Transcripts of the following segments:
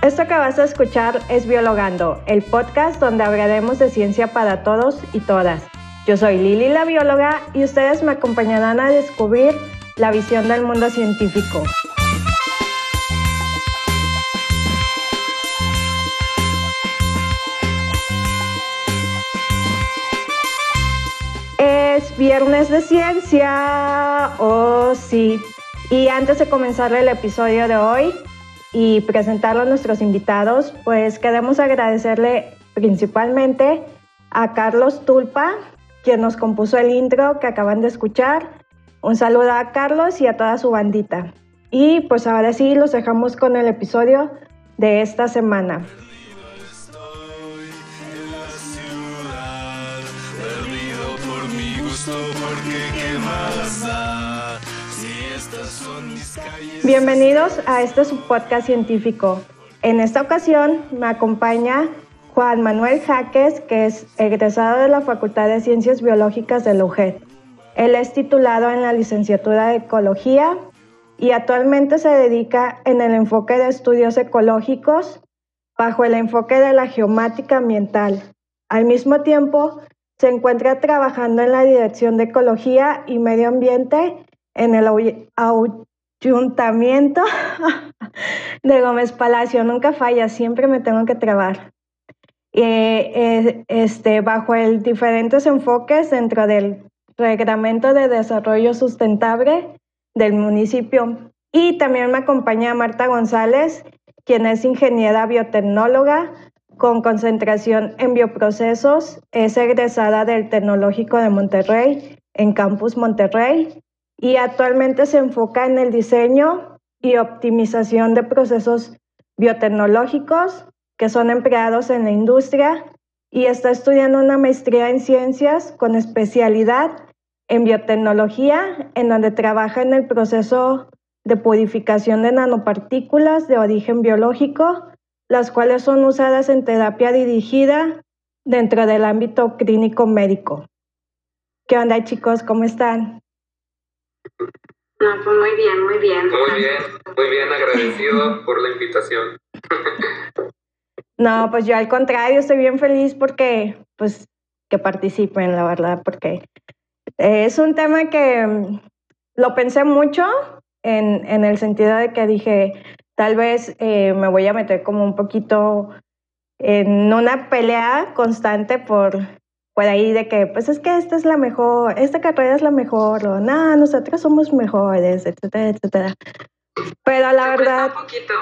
Esto que vas a escuchar es Biologando, el podcast donde hablaremos de ciencia para todos y todas. Yo soy Lili la bióloga y ustedes me acompañarán a descubrir la visión del mundo científico. Viernes de ciencia, oh sí. Y antes de comenzar el episodio de hoy, y presentarlo a nuestros invitados, pues queremos agradecerle principalmente a Carlos Tulpa, quien nos compuso el intro que acaban de escuchar. Un saludo a Carlos y a toda su bandita. Y pues ahora sí, los dejamos con el episodio de esta semana. Bienvenidos a este subpodcast científico. En esta ocasión me acompaña Juan Manuel Jaques, que es egresado de la Facultad de Ciencias Biológicas de la UGED. Él es titulado en la licenciatura de Ecología y actualmente se dedica en el enfoque de estudios ecológicos bajo el enfoque de la geomática ambiental. Al mismo tiempo, se encuentra trabajando en la Dirección de Ecología y Medio Ambiente en el Ayuntamiento de Gómez Palacio. Nunca falla, siempre me tengo que trabar. Eh, este, bajo el diferentes enfoques dentro del Reglamento de Desarrollo Sustentable del municipio. Y también me acompaña Marta González, quien es ingeniera biotecnóloga con concentración en bioprocesos. Es egresada del Tecnológico de Monterrey en Campus Monterrey y actualmente se enfoca en el diseño y optimización de procesos biotecnológicos que son empleados en la industria y está estudiando una maestría en ciencias con especialidad en biotecnología, en donde trabaja en el proceso de purificación de nanopartículas de origen biológico, las cuales son usadas en terapia dirigida dentro del ámbito clínico médico. ¿Qué onda chicos? ¿Cómo están? No, pues muy bien, muy bien. Muy bien, muy bien, agradecido por la invitación. No, pues yo al contrario, estoy bien feliz porque, pues, que participen, la verdad, porque es un tema que mm, lo pensé mucho en, en el sentido de que dije, tal vez eh, me voy a meter como un poquito en una pelea constante por, por ahí de que, pues es que esta es la mejor, esta carrera es la mejor, o no, nosotros somos mejores, etcétera, etcétera. Pero la verdad. Un poquito.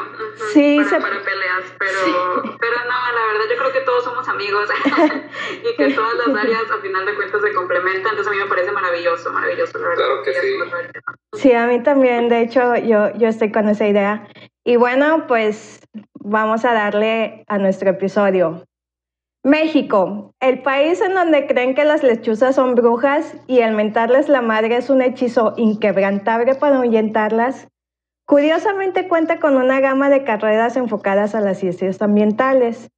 sí, para, para peleas, pero, pero no, la verdad yo creo que todos somos amigos y que todas las áreas a final de cuentas se complementan. Entonces a mí me parece maravilloso, maravilloso, la verdad. Claro que sí. Sí, a mí también. De hecho, yo, yo estoy con esa idea. Y bueno, pues vamos a darle a nuestro episodio. México, el país en donde creen que las lechuzas son brujas y el mentarles la madre es un hechizo inquebrantable para ahuyentarlas, curiosamente cuenta con una gama de carreras enfocadas a las ciencias ambientales.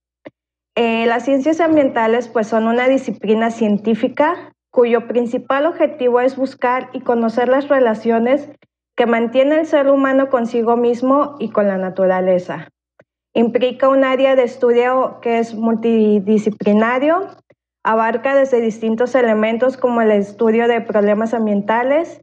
Eh, las ciencias ambientales pues son una disciplina científica cuyo principal objetivo es buscar y conocer las relaciones que mantiene el ser humano consigo mismo y con la naturaleza. Implica un área de estudio que es multidisciplinario, abarca desde distintos elementos como el estudio de problemas ambientales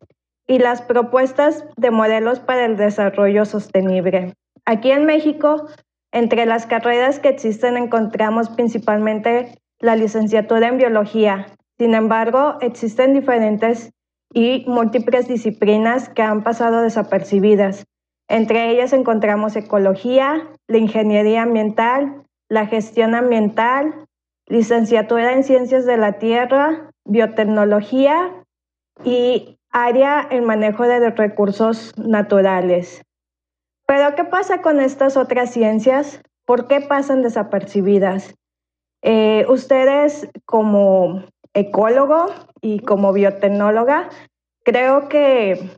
y las propuestas de modelos para el desarrollo sostenible. Aquí en México, entre las carreras que existen encontramos principalmente la licenciatura en biología. Sin embargo, existen diferentes y múltiples disciplinas que han pasado desapercibidas. Entre ellas encontramos ecología, la ingeniería ambiental, la gestión ambiental, licenciatura en ciencias de la tierra, biotecnología y área en manejo de recursos naturales. Pero ¿qué pasa con estas otras ciencias? ¿Por qué pasan desapercibidas? Eh, ustedes como ecólogo y como biotecnóloga, creo que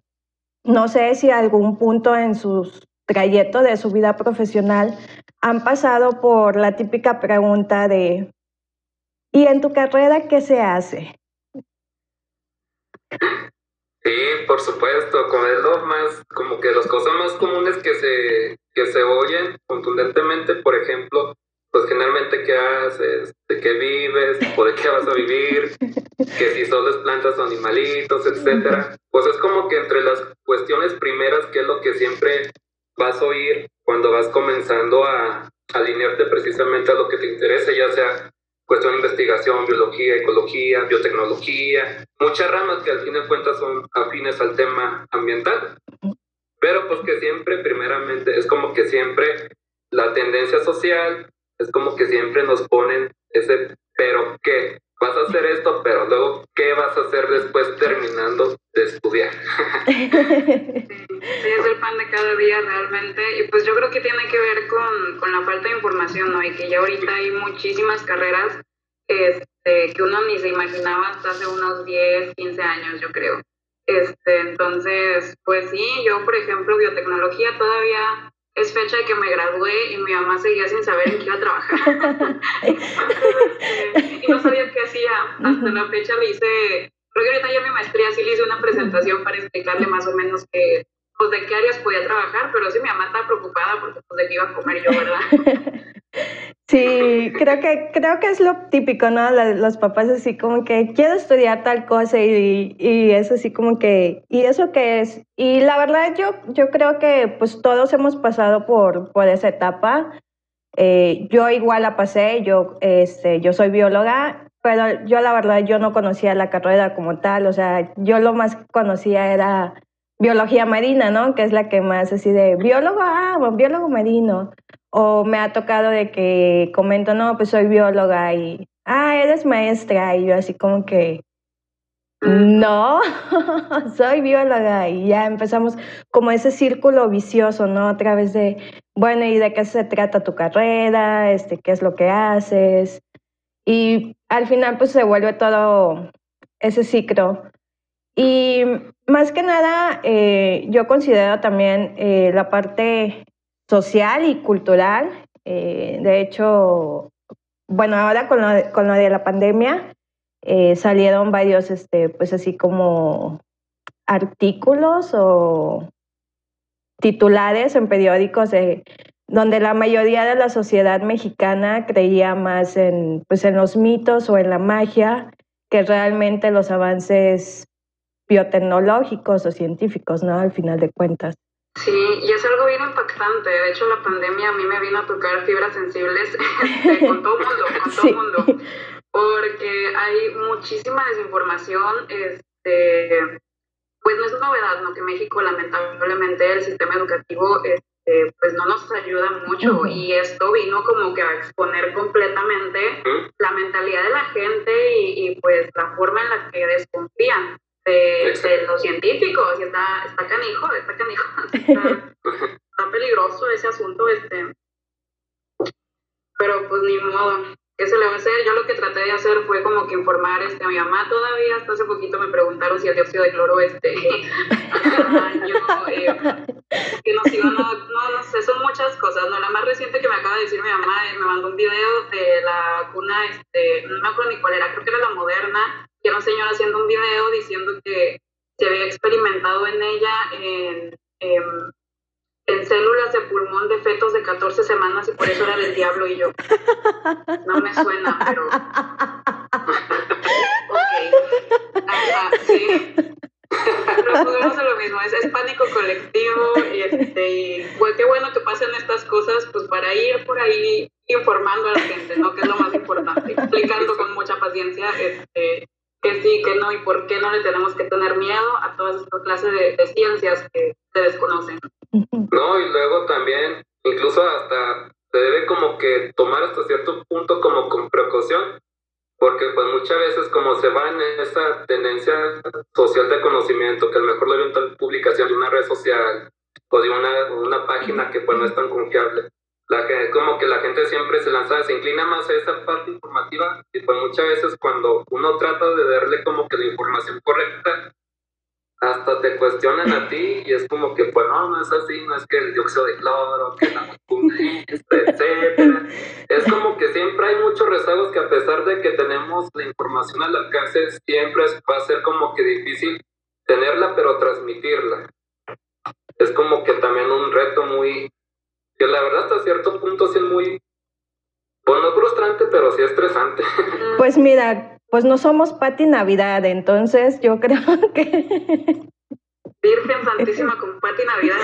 no sé si algún punto en su trayecto de su vida profesional han pasado por la típica pregunta de ¿Y en tu carrera qué se hace? Sí, por supuesto, como es lo más, como que las cosas más comunes que se, que se oyen contundentemente, por ejemplo, pues generalmente qué haces, de qué vives, o de qué vas a vivir, que si solo es plantas o animalitos, etcétera. Pues es como que entre las cuestiones primeras, que es lo que siempre vas a oír cuando vas comenzando a alinearte precisamente a lo que te interesa, ya sea cuestión de investigación, biología, ecología, biotecnología, muchas ramas que al fin de cuentas son afines al tema ambiental. Pero pues que siempre, primeramente, es como que siempre la tendencia social es como que siempre nos ponen ese pero qué, vas a hacer esto, pero luego qué vas a hacer después terminando de estudiar. sí, es el pan de cada día realmente y pues yo creo que tiene que ver con, con la falta de información, ¿no? Y que ya ahorita hay muchísimas carreras este, que uno ni se imaginaba hasta hace unos 10, 15 años, yo creo. Este, entonces, pues sí, yo por ejemplo, biotecnología todavía es fecha de que me gradué y mi mamá seguía sin saber en qué iba a trabajar. y no sabía qué hacía. Hasta la fecha le hice, creo que ahorita ya mi maestría sí le hice una presentación para explicarle más o menos que, pues, de qué áreas podía trabajar, pero sí mi mamá estaba preocupada porque pues de qué iba a comer yo, ¿verdad? Sí, creo que, creo que es lo típico, ¿no? Los papás así como que quiero estudiar tal cosa y, y es así como que, ¿y eso qué es? Y la verdad yo, yo creo que pues todos hemos pasado por, por esa etapa. Eh, yo igual la pasé, yo, este, yo soy bióloga, pero yo la verdad yo no conocía la carrera como tal, o sea, yo lo más conocía era biología marina, ¿no? Que es la que más así de biólogo, ah, biólogo marino. O me ha tocado de que comento, no, pues soy bióloga y, ah, eres maestra. Y yo así como que, no, soy bióloga. Y ya empezamos como ese círculo vicioso, ¿no? A través de, bueno, ¿y de qué se trata tu carrera? Este, ¿Qué es lo que haces? Y al final pues se vuelve todo ese ciclo. Y más que nada, eh, yo considero también eh, la parte social y cultural. Eh, de hecho, bueno, ahora con lo, con lo de la pandemia salieron varios, este, pues así como artículos o titulares en periódicos de, donde la mayoría de la sociedad mexicana creía más en, pues en los mitos o en la magia que realmente los avances biotecnológicos o científicos, ¿no? Al final de cuentas. Sí, y es algo bien impactante. De hecho, la pandemia a mí me vino a tocar fibras sensibles este, con todo mundo, con todo mundo. Porque hay muchísima desinformación. Este, pues no es novedad, ¿no? Que México, lamentablemente, el sistema educativo este, pues no nos ayuda mucho. Y esto vino como que a exponer completamente la mentalidad de la gente y, y pues la forma en la que desconfían de, los científicos y está, está canijo, está canijo, está, peligroso ese asunto, este, pero pues ni modo, ¿qué se le va a hacer? Yo lo que traté de hacer fue como que informar este, a mi mamá todavía, hasta hace poquito me preguntaron si el dióxido de cloro, este, eh, que nos iba, no, no, no sé, son muchas cosas, ¿no? La más reciente que me acaba de decir mi mamá, eh, me mandó un video de la vacuna, este, no me acuerdo ni cuál era, creo que era la moderna, que era un señor haciendo un video diciendo que se había experimentado en ella en, células de pulmón de fetos de 14 semanas y por eso era del diablo y yo. No me suena, pero... ok. Ajá, sí. Lo mismo, es, pánico colectivo y, este, y qué bueno que pasen estas cosas pues para ir por ahí informando a la gente, ¿no? Que es lo más importante, explicando con mucha paciencia este, que sí, que no y por qué no le tenemos que tener miedo a todas estas clases de, ciencias que se desconocen. No, y luego también, incluso hasta se debe como que tomar hasta cierto punto como con precaución, porque pues muchas veces como se va en esa tendencia social de conocimiento, que a lo mejor le ven tal publicación de una red social o de una, una página que pues no es tan confiable, la que, como que la gente siempre se lanza, se inclina más a esa parte informativa y pues muchas veces cuando uno trata de darle como que la información correcta, hasta te cuestionan a ti y es como que, pues no, no es así, no es que el dióxido de cloro, que la vacuna etcétera. Es como que siempre hay muchos rezagos que a pesar de que tenemos la información al alcance, siempre va a ser como que difícil tenerla, pero transmitirla. Es como que también un reto muy, que la verdad hasta cierto punto sí es muy, pues no frustrante, pero sí estresante. Pues mira, pues no somos Pati Navidad, entonces yo creo que... Virgen Santísima con Pati Navidad,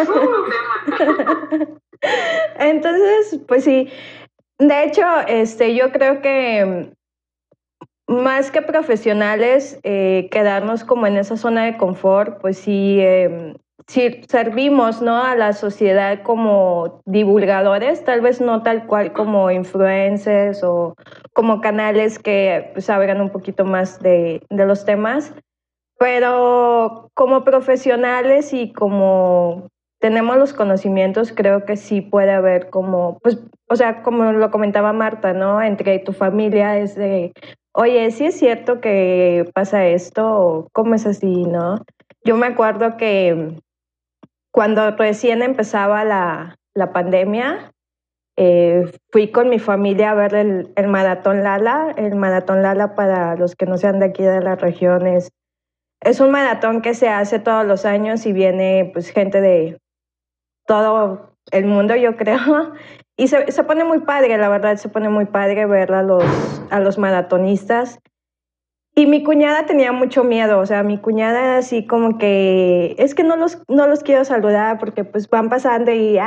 es un tema. Entonces, pues sí, de hecho, este, yo creo que más que profesionales, eh, quedarnos como en esa zona de confort, pues sí, eh, si servimos ¿no? a la sociedad como divulgadores, tal vez no tal cual como influencers o como canales que pues, un poquito más de, de los temas, pero como profesionales y como tenemos los conocimientos, creo que sí puede haber como, pues, o sea, como lo comentaba Marta, ¿no? Entre tu familia es de, oye, sí es cierto que pasa esto, cómo es así, ¿no? Yo me acuerdo que cuando recién empezaba la, pandemia, eh, fui con mi familia a ver el, Maratón Lala. El Maratón Lala, para los que no sean de aquí de las regiones, es un maratón que se hace todos los años y viene pues gente de todo el mundo, yo creo. Y se, se pone muy padre, la verdad, se pone muy padre ver a los, a los maratonistas. Y mi cuñada tenía mucho miedo, o sea, mi cuñada así como que, es que no los, no los quiero saludar porque pues van pasando y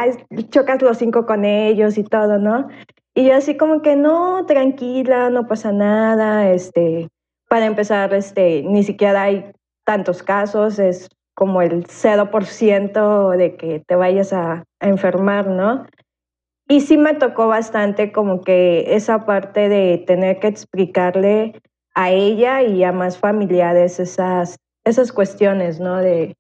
chocas los cinco con ellos y todo, ¿no? Y yo así como que no, tranquila, no pasa nada, este, para empezar, este, ni siquiera hay tantos casos, es como el 0% de que te vayas a, a enfermar, ¿no? Y sí me tocó bastante como que esa parte de tener que explicarle a ella y a más familiares esas, esas cuestiones, ¿no? De,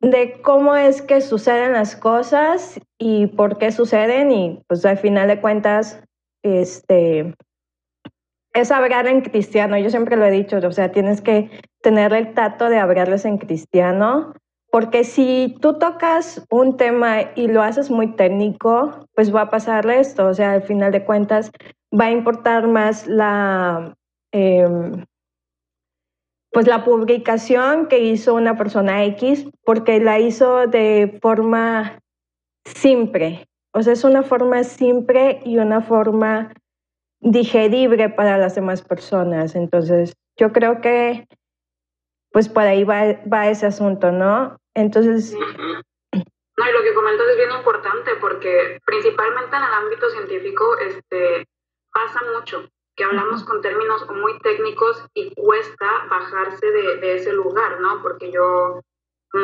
de cómo es que suceden las cosas y por qué suceden y pues al final de cuentas, este, es hablar en cristiano. Yo siempre lo he dicho, o sea, tienes que tener el tato de hablarles en cristiano, porque si tú tocas un tema y lo haces muy técnico, pues va a pasarle esto, o sea, al final de cuentas va a importar más la, em, pues la publicación que hizo una persona X, porque la hizo de forma simple. O sea, es una forma simple y una forma digerible para las demás personas. Entonces, yo creo que pues por ahí va, va ese asunto, ¿no? Entonces... No, y lo que comentas es bien importante porque principalmente en el ámbito científico, este, pasa mucho, que hablamos con términos muy técnicos y cuesta bajarse de, ese lugar, ¿no? Porque yo,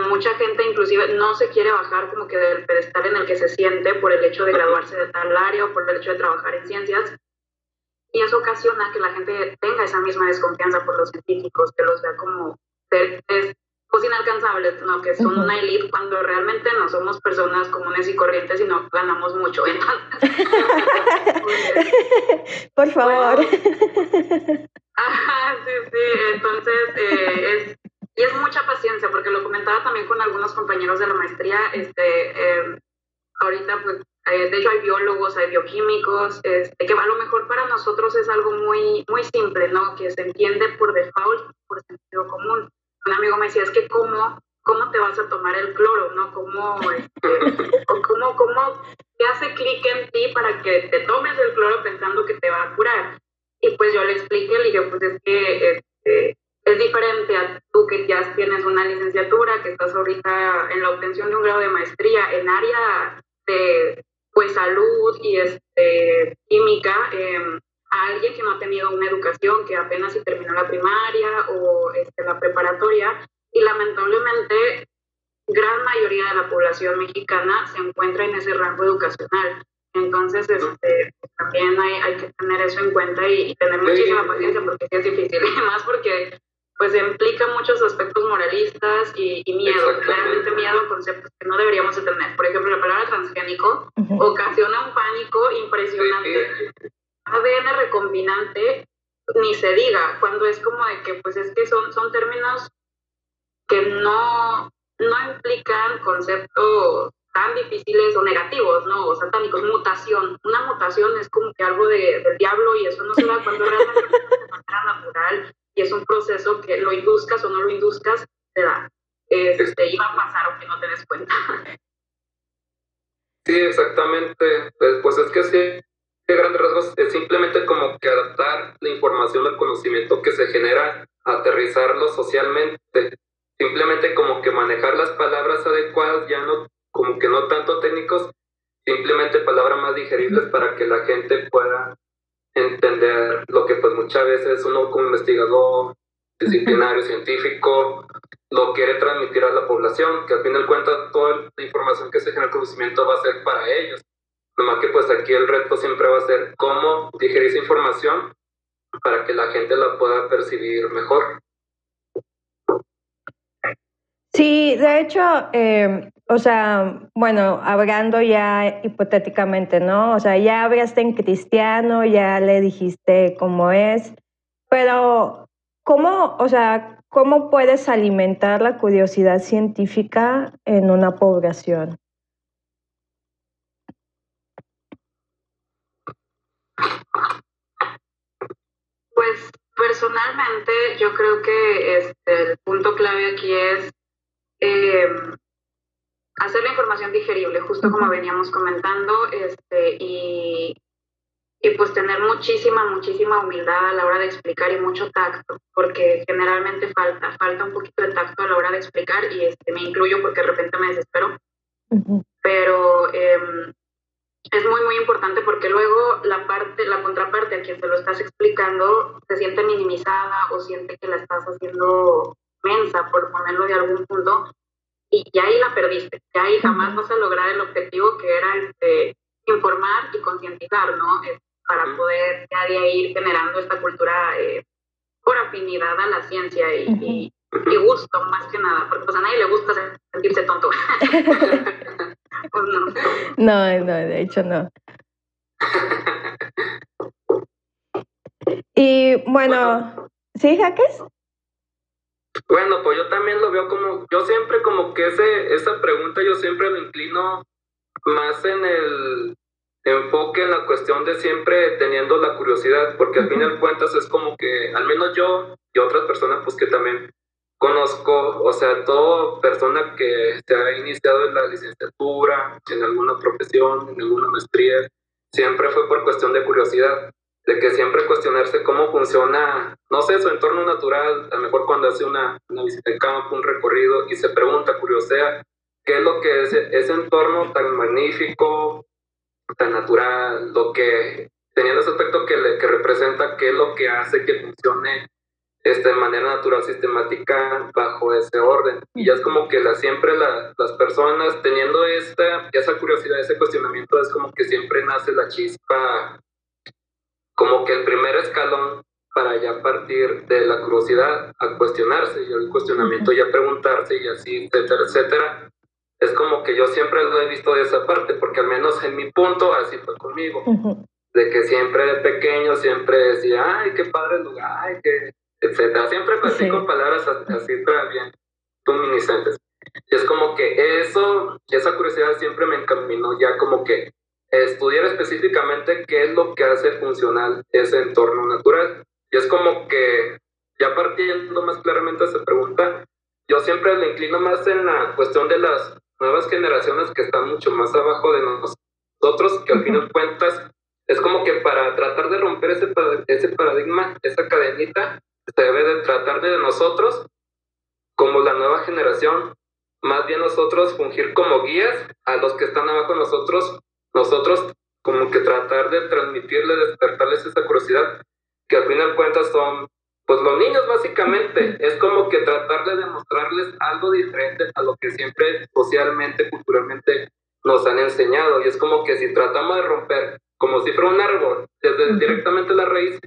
mucha gente inclusive no se quiere bajar como que del pedestal en el que se siente por el hecho de graduarse de tal área o por el hecho de trabajar en ciencias. Y eso ocasiona que la gente tenga esa misma desconfianza por los científicos, que los vea como seres inalcanzables, ¿no? que son una élite cuando realmente no somos personas comunes y corrientes y no ganamos mucho. Entonces, por favor. ajá, sí, sí, entonces eh, es, y es mucha paciencia, porque lo comentaba también con algunos compañeros de la maestría, este, em, ahorita pues eh, de hecho hay biólogos, hay bioquímicos, este, que a lo mejor para nosotros es algo muy, muy simple, ¿no? Que se entiende por default, por sentido común un amigo me decía, es que cómo, cómo te vas a tomar el cloro, ¿no? ¿Cómo, este, cómo, cómo hace clic en ti para que te tomes el cloro pensando que te va a curar? Y pues yo le expliqué, le dije, pues es que este, es diferente a tú que ya tienes una licenciatura, que estás ahorita en la obtención de un grado de maestría en área de pues salud y este, química, eh, a alguien que no ha tenido una educación, que apenas si terminó la primaria o este, la preparatoria, y lamentablemente gran mayoría de la población mexicana se encuentra en ese rango educacional. Entonces, este, también hay, hay, que tener eso en cuenta y, tener muchísima paciencia porque es difícil, además porque pues implica muchos aspectos moralistas y, miedo, claramente miedo a conceptos que no deberíamos de tener. Por ejemplo, la palabra transgénico ocasiona un pánico impresionante. ADN recombinante ni se diga, cuando es como de que pues es que son, son términos que no, no implican conceptos tan difíciles o negativos, ¿no? O satánicos, mutación. Una mutación es como que algo de, del diablo y eso no se da cuando realmente es manera natural y es un proceso que lo induzcas o no lo induzcas, te da. Este, iba a pasar aunque no te des cuenta. Sí, exactamente. Pues, pues es que sí, de grandes rasgos es simplemente como que adaptar la información al conocimiento que se genera, aterrizarlo socialmente. Simplemente como que manejar las palabras adecuadas, ya no, como que no tanto técnicos, simplemente palabras más digeribles para que la gente pueda entender lo que pues muchas veces uno como investigador disciplinario, científico, lo quiere transmitir a la población, que al fin de cuentas toda la información que se genera el conocimiento va a ser para ellos. Nomás que pues aquí el reto siempre va a ser cómo digerir esa información para que la gente la pueda percibir mejor. Sí, de hecho, eh, o sea, bueno, hablando ya hipotéticamente, ¿no? O sea, ya hablaste en cristiano, ya le dijiste cómo es, pero ¿cómo, o sea, cómo puedes alimentar la curiosidad científica en una población? Pues personalmente yo creo que este, el punto clave aquí es eh, hacer la información digerible, justo como veníamos comentando, este, y, y pues tener muchísima, muchísima humildad a la hora de explicar y mucho tacto, porque generalmente falta, falta un poquito de tacto a la hora de explicar y este, me incluyo porque de repente me desespero, pero eh, es muy, muy importante porque luego la parte, la contraparte a quien se lo estás explicando se siente minimizada o siente que la estás haciendo mensa, por ponerlo de algún punto, y ya ahí la perdiste, ya ahí jamás vas a lograr el objetivo que era este, informar y concientizar, ¿no? para poder ya de ahí ir generando esta cultura eh, por afinidad a la ciencia y, y, gusto, más que nada, porque pues a nadie le gusta sentirse tonto. pues no. No, no, de hecho no. Y bueno, ¿sí, Jaques? Bueno, pues yo también lo veo como, yo siempre como que ese, esa pregunta yo siempre lo inclino más en el enfoque en la cuestión de siempre teniendo la curiosidad, porque al fin y al cuentas es como que, al menos yo y otras personas pues que también conozco, o sea, toda persona que se ha iniciado en la licenciatura, en alguna profesión, en alguna maestría, siempre fue por cuestión de curiosidad de que siempre cuestionarse cómo funciona, no sé, su entorno natural, a lo mejor cuando hace una, una visita de campo, un recorrido y se pregunta, curiosea, qué es lo que es ese entorno tan magnífico, tan natural, lo que, teniendo ese aspecto que, le, que representa, qué es lo que hace que funcione este, de manera natural, sistemática, bajo ese orden. Y ya es como que la, siempre las personas teniendo esta, esa curiosidad, ese cuestionamiento, es como que siempre nace la chispa como que el primer escalón para ya partir de la curiosidad a cuestionarse y el cuestionamiento ya preguntarse y así, etcétera, etcétera. Es como que yo siempre lo he visto de esa parte, porque al menos en mi punto así fue conmigo. De que siempre de pequeño siempre decía, ay, qué padre el lugar, ay, qué, etcétera. Siempre así con palabras así para bien luminiscentes. Y es como que eso, esa curiosidad siempre me encaminó ya como que estudiar específicamente qué es lo que hace funcional ese entorno natural. Y es como que, ya partiendo más claramente esa pregunta, yo siempre le inclino más en la cuestión de las nuevas generaciones que están mucho más abajo de nosotros, que al fin de cuentas es como que para tratar de romper ese, ese paradigma, esa cadenita, se debe de tratar de nosotros como la nueva generación, más bien nosotros fungir como guías a los que están abajo de nosotros nosotros como que tratar de transmitirles, despertarles esa curiosidad, que al final cuentas son, pues los niños básicamente, es como que tratar de demostrarles algo diferente a lo que siempre socialmente, culturalmente nos han enseñado. Y es como que si tratamos de romper, como si fuera un árbol, desde directamente la raíz,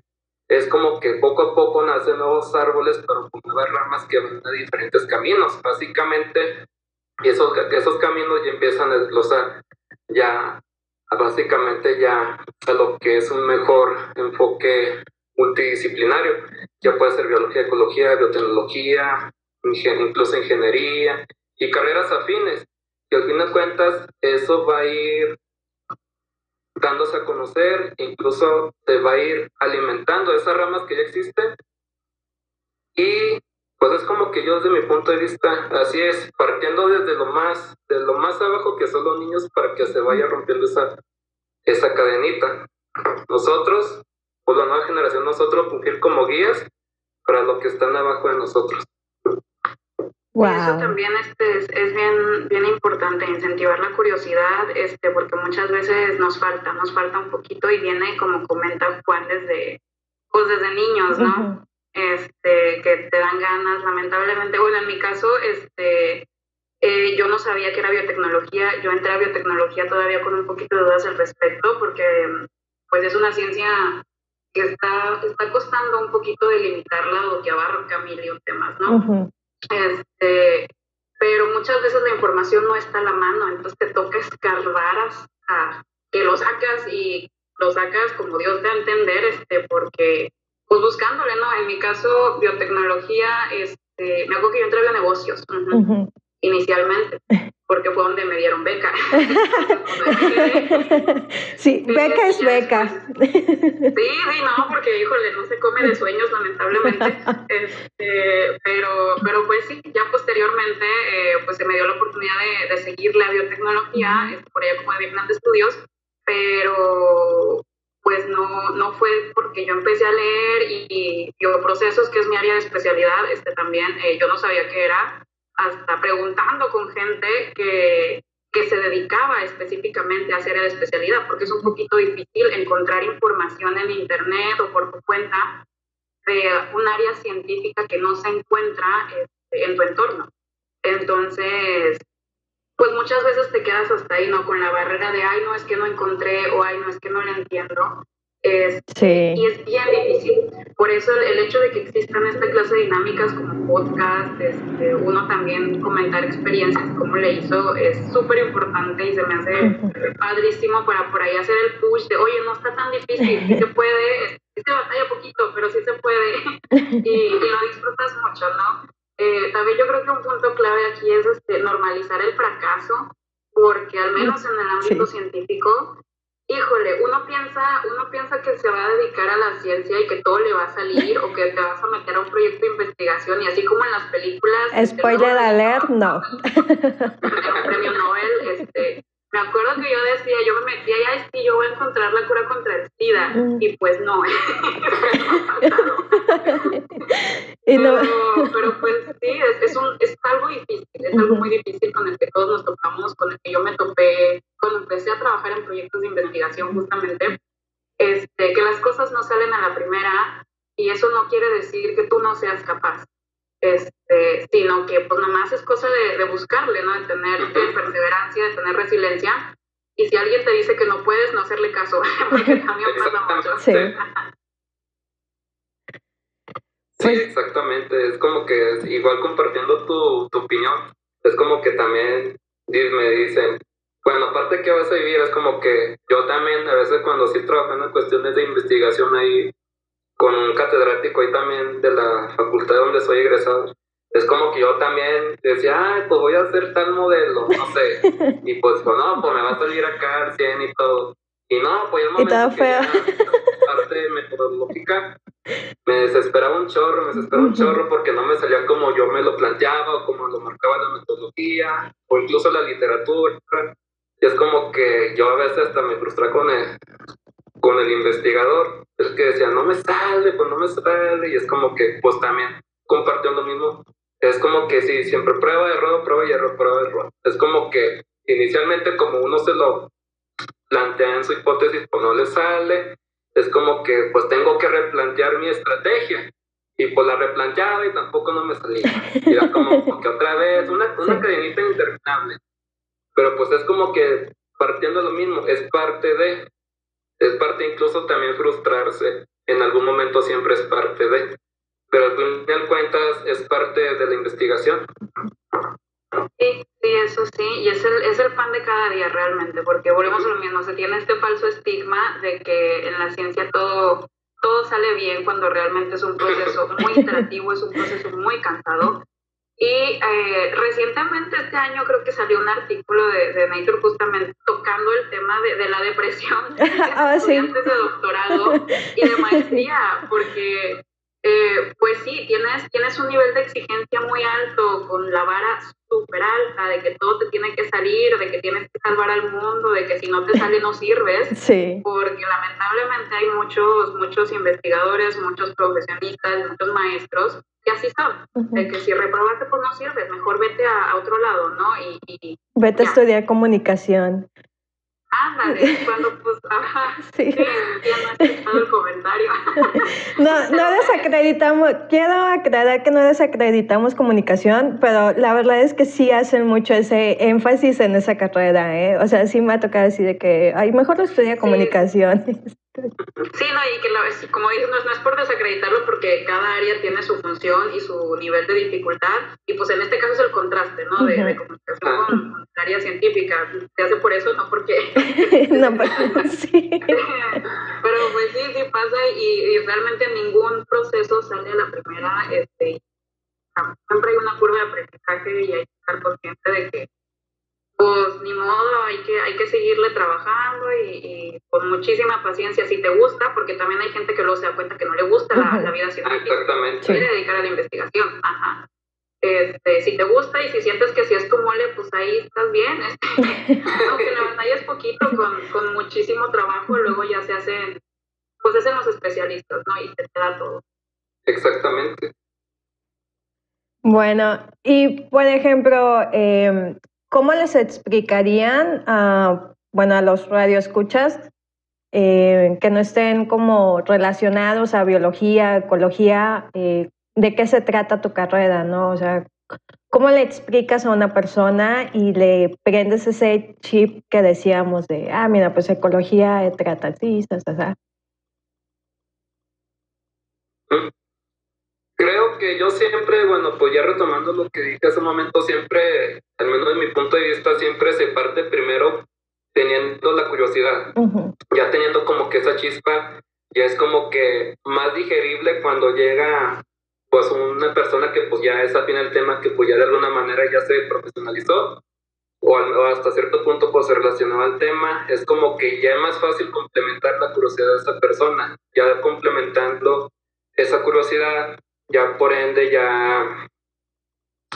es como que poco a poco nacen nuevos árboles, pero con nuevas ramas que van a diferentes caminos. Básicamente, esos, esos caminos ya empiezan a desglosar ya básicamente ya a lo que es un mejor enfoque multidisciplinario. Ya puede ser biología, ecología, biotecnología, incluso ingeniería y carreras afines. Y al fin de cuentas, eso va a ir dándose a conocer, incluso te va a ir alimentando esas ramas que ya existen. Y pues es como que yo desde mi punto de vista, así es, partiendo desde lo más, de lo más abajo que son los niños para que se vaya rompiendo esa, esa cadenita. Nosotros, pues la nueva generación, nosotros cumplir como guías para lo que están abajo de nosotros. Eso también este, es, bien, bien importante, incentivar la curiosidad, este, porque muchas veces nos falta, nos falta un poquito y viene, como comenta Juan, desde, pues desde niños, ¿no? Este, que te dan ganas, lamentablemente, bueno, en mi caso, este, eh, yo no sabía que era biotecnología, yo entré a biotecnología todavía con un poquito de dudas al respecto, porque pues es una ciencia que está, está costando un poquito delimitarla o que abarca mil y un temas, ¿no? Este, pero muchas veces la información no está a la mano, entonces te toca escarbar hasta que lo sacas y lo sacas como Dios te a entender, este, porque pues buscándole, ¿no? En mi caso, biotecnología, este, me acuerdo que yo entré a negocios inicialmente, porque fue donde me dieron beca. sí, beca es beca. Sí, sí, no, porque híjole, no se come de sueños, lamentablemente. Este, pero, pero pues sí, ya posteriormente eh, pues se me dio la oportunidad de, seguir la biotecnología, este, por allá como de de estudios, pero pues no, no fue porque yo empecé a leer y, y, procesos, que es mi área de especialidad, este también, eh, yo no sabía qué era, hasta preguntando con gente que, que se dedicaba específicamente a hacer de especialidad, porque es un poquito difícil encontrar información en internet o por tu cuenta de un área científica que no se encuentra este, en tu entorno. Entonces, pues muchas veces te quedas hasta ahí, ¿no? Con la barrera de, ay, no es que no encontré o ay, no es que no lo entiendo. Sí. Y es bien difícil. Por eso el, hecho de que existan esta clase de dinámicas como podcast, este, uno también comentar experiencias, como le hizo, es súper importante y se me hace padrísimo para por ahí hacer el push de, oye, no está tan difícil, sí se puede, sí se batalla poquito, pero sí se puede y, y lo disfrutas mucho, ¿no? Eh, también yo creo que un punto clave aquí es este, normalizar el fracaso, porque al menos en el ámbito científico, híjole, uno piensa, uno piensa que se va a dedicar a la ciencia y que todo le va a salir o que te vas a meter a un proyecto de investigación y así como en las películas. Spoiler alert, no. Un premio Nobel, este, me acuerdo que yo decía, yo me metía ya es que yo voy a encontrar la cura contra el SIDA mm. y pues no. pero, pues sí, es, es, un, es algo difícil, es algo muy difícil con el que todos nos topamos, con el que yo me topé cuando empecé a trabajar en proyectos de investigación justamente, este, que las cosas no salen a la primera y eso no quiere decir que tú no seas capaz este, sino que pues nomás es cosa de, buscarle, ¿no? De tener perseverancia, de tener resiliencia. Y si alguien te dice que no puedes, no hacerle caso, porque también pasa mucho. Sí. sí, exactamente. Es como que igual compartiendo tu, tu opinión, es como que también me dicen, bueno, aparte que vas a vivir, es como que yo también a veces cuando estoy trabajando en cuestiones de investigación ahí con un catedrático ahí también de la facultad donde soy egresado, es como que yo también decía, ay, pues voy a hacer tal modelo, no sé. Y pues, pues no, pues me va a salir acá al 100 y todo. Y no, pues el momento que ya, parte metodológica, me desesperaba un chorro, me desesperaba un chorro porque no me salía como yo me lo planteaba o como lo marcaba la metodología o incluso la literatura. Y es como que yo a veces hasta me frustraba con el, con el investigador, es que decía, no me sale, pues no me sale, y es como que, pues también compartió lo mismo. Es como que sí, siempre prueba, error, prueba y error, prueba, error. Es como que inicialmente como uno se lo plantea en su hipótesis, pues no le sale, es como que pues tengo que replantear mi estrategia. Y pues la replanteaba y tampoco no me salía. Era como que otra vez, una, una cadenita interminable. Pero pues es como que partiendo de lo mismo, es parte de, es parte incluso también frustrarse, en algún momento siempre es parte de, pero al fin de cuentas es parte de la investigación. Sí, sí, eso sí, y es el, es el pan de cada día realmente, porque volvemos a lo mismo, se tiene este falso estigma de que en la ciencia todo, todo sale bien cuando realmente es un proceso muy iterativo, es un proceso muy cansado. Y eh, recientemente este año creo que salió un artículo de, de Nature justamente tocando el tema de, de la depresión de Ah, sí. estudiantes de doctorado y de maestría, porque eh, pues sí, tienes, tienes un nivel de exigencia muy alto, con la vara súper alta, de que todo te tiene que salir, de que tienes que salvar al mundo, de que si no te sale no sirves, Sí. porque lamentablemente hay muchos, muchos investigadores, muchos profesionistas, muchos maestros que así son, de que si reprobaste pues no sirves, mejor vete a, a otro lado, ¿no? Y, y Vete a estudiar comunicación. Ándale, cuando pues, ajá, Sí. ya no el comentario. No, no desacreditamos, quiero aclarar que no desacreditamos comunicación, pero la verdad es que sí hacen mucho ese énfasis en esa carrera, ¿eh? O sea, sí me ha tocado decir de que, ay, mejor estudia comunicación. Sí, no, y que sí, como dices, no, es- no es por desacreditarlo porque cada área tiene su función y su nivel de dificultad, y pues en este caso es el contraste, ¿no? De, de comunicación con, con el área científica. Se hace por eso, no porque... No, pero sí. Pero pues sí, sí pasa y, y realmente ningún proceso sale a la primera. Este, siempre hay una curva de aprendizaje y hay que estar consciente de que, pues ni modo, hay que, hay que seguirle trabajando y, y con muchísima paciencia si te gusta, porque también hay gente que luego se da cuenta que no le gusta la, vida científica, Exactamente. Sí. quiere dedicar a la investigación. Ajá. Este, si te gusta y si sientes que si es tu mole, pues ahí estás bien. Este, aunque la batalla es poquito, con, con muchísimo trabajo, luego ya se hacen, pues hacen los especialistas, ¿no? Y se te da todo. Exactamente. Bueno, y por ejemplo, eh, ¿cómo les explicarían a, bueno, a los radioescuchas eh, que no estén como relacionados a biología, ecología, eh, de qué se trata tu carrera, ¿no? O sea, ¿cómo le explicas a una persona y le prendes ese chip que decíamos de, ah, mira, pues ecología trata así, sa, sa, sa"? Creo que yo siempre, bueno, pues ya retomando lo que dije hace un momento, siempre, al menos de mi punto de vista, siempre se parte primero teniendo la curiosidad, Ujú, ya teniendo como que esa chispa, ya es como que más digerible cuando llega pues una persona que pues ya es afín al tema, que pues ya de alguna manera ya se profesionalizó, o, o hasta cierto punto pues se relacionó al tema, es como que ya es más fácil complementar la curiosidad de esa persona, ya complementando esa curiosidad, ya por ende ya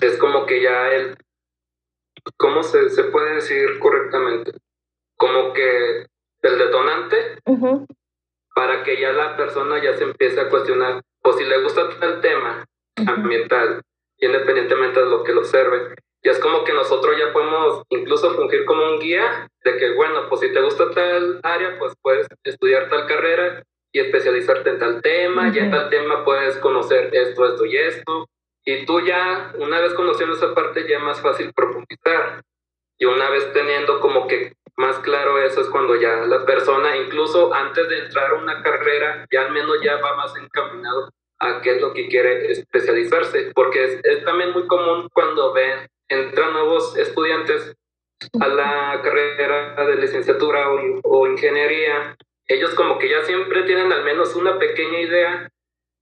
es como que ya el, ¿cómo se, se puede decir correctamente? Como que el detonante para que ya la persona ya se empiece a cuestionar, o si le gusta el tema ujú. ambiental, independientemente de lo que lo observe. Y es como que nosotros ya podemos incluso fungir como un guía de que, bueno, pues si te gusta tal área, pues puedes estudiar tal carrera y especializarte en tal tema, y en tal tema puedes conocer esto, esto y esto. Y tú ya, una vez conociendo esa parte, ya es más fácil profundizar. Y una vez teniendo como que más claro eso es cuando ya la persona, incluso antes de entrar a una carrera, ya al menos ya va más encaminado a qué es lo que quiere especializarse, porque es, es también muy común cuando ven, entran nuevos estudiantes a la carrera de licenciatura o, o ingeniería, ellos como que ya siempre tienen al menos una pequeña idea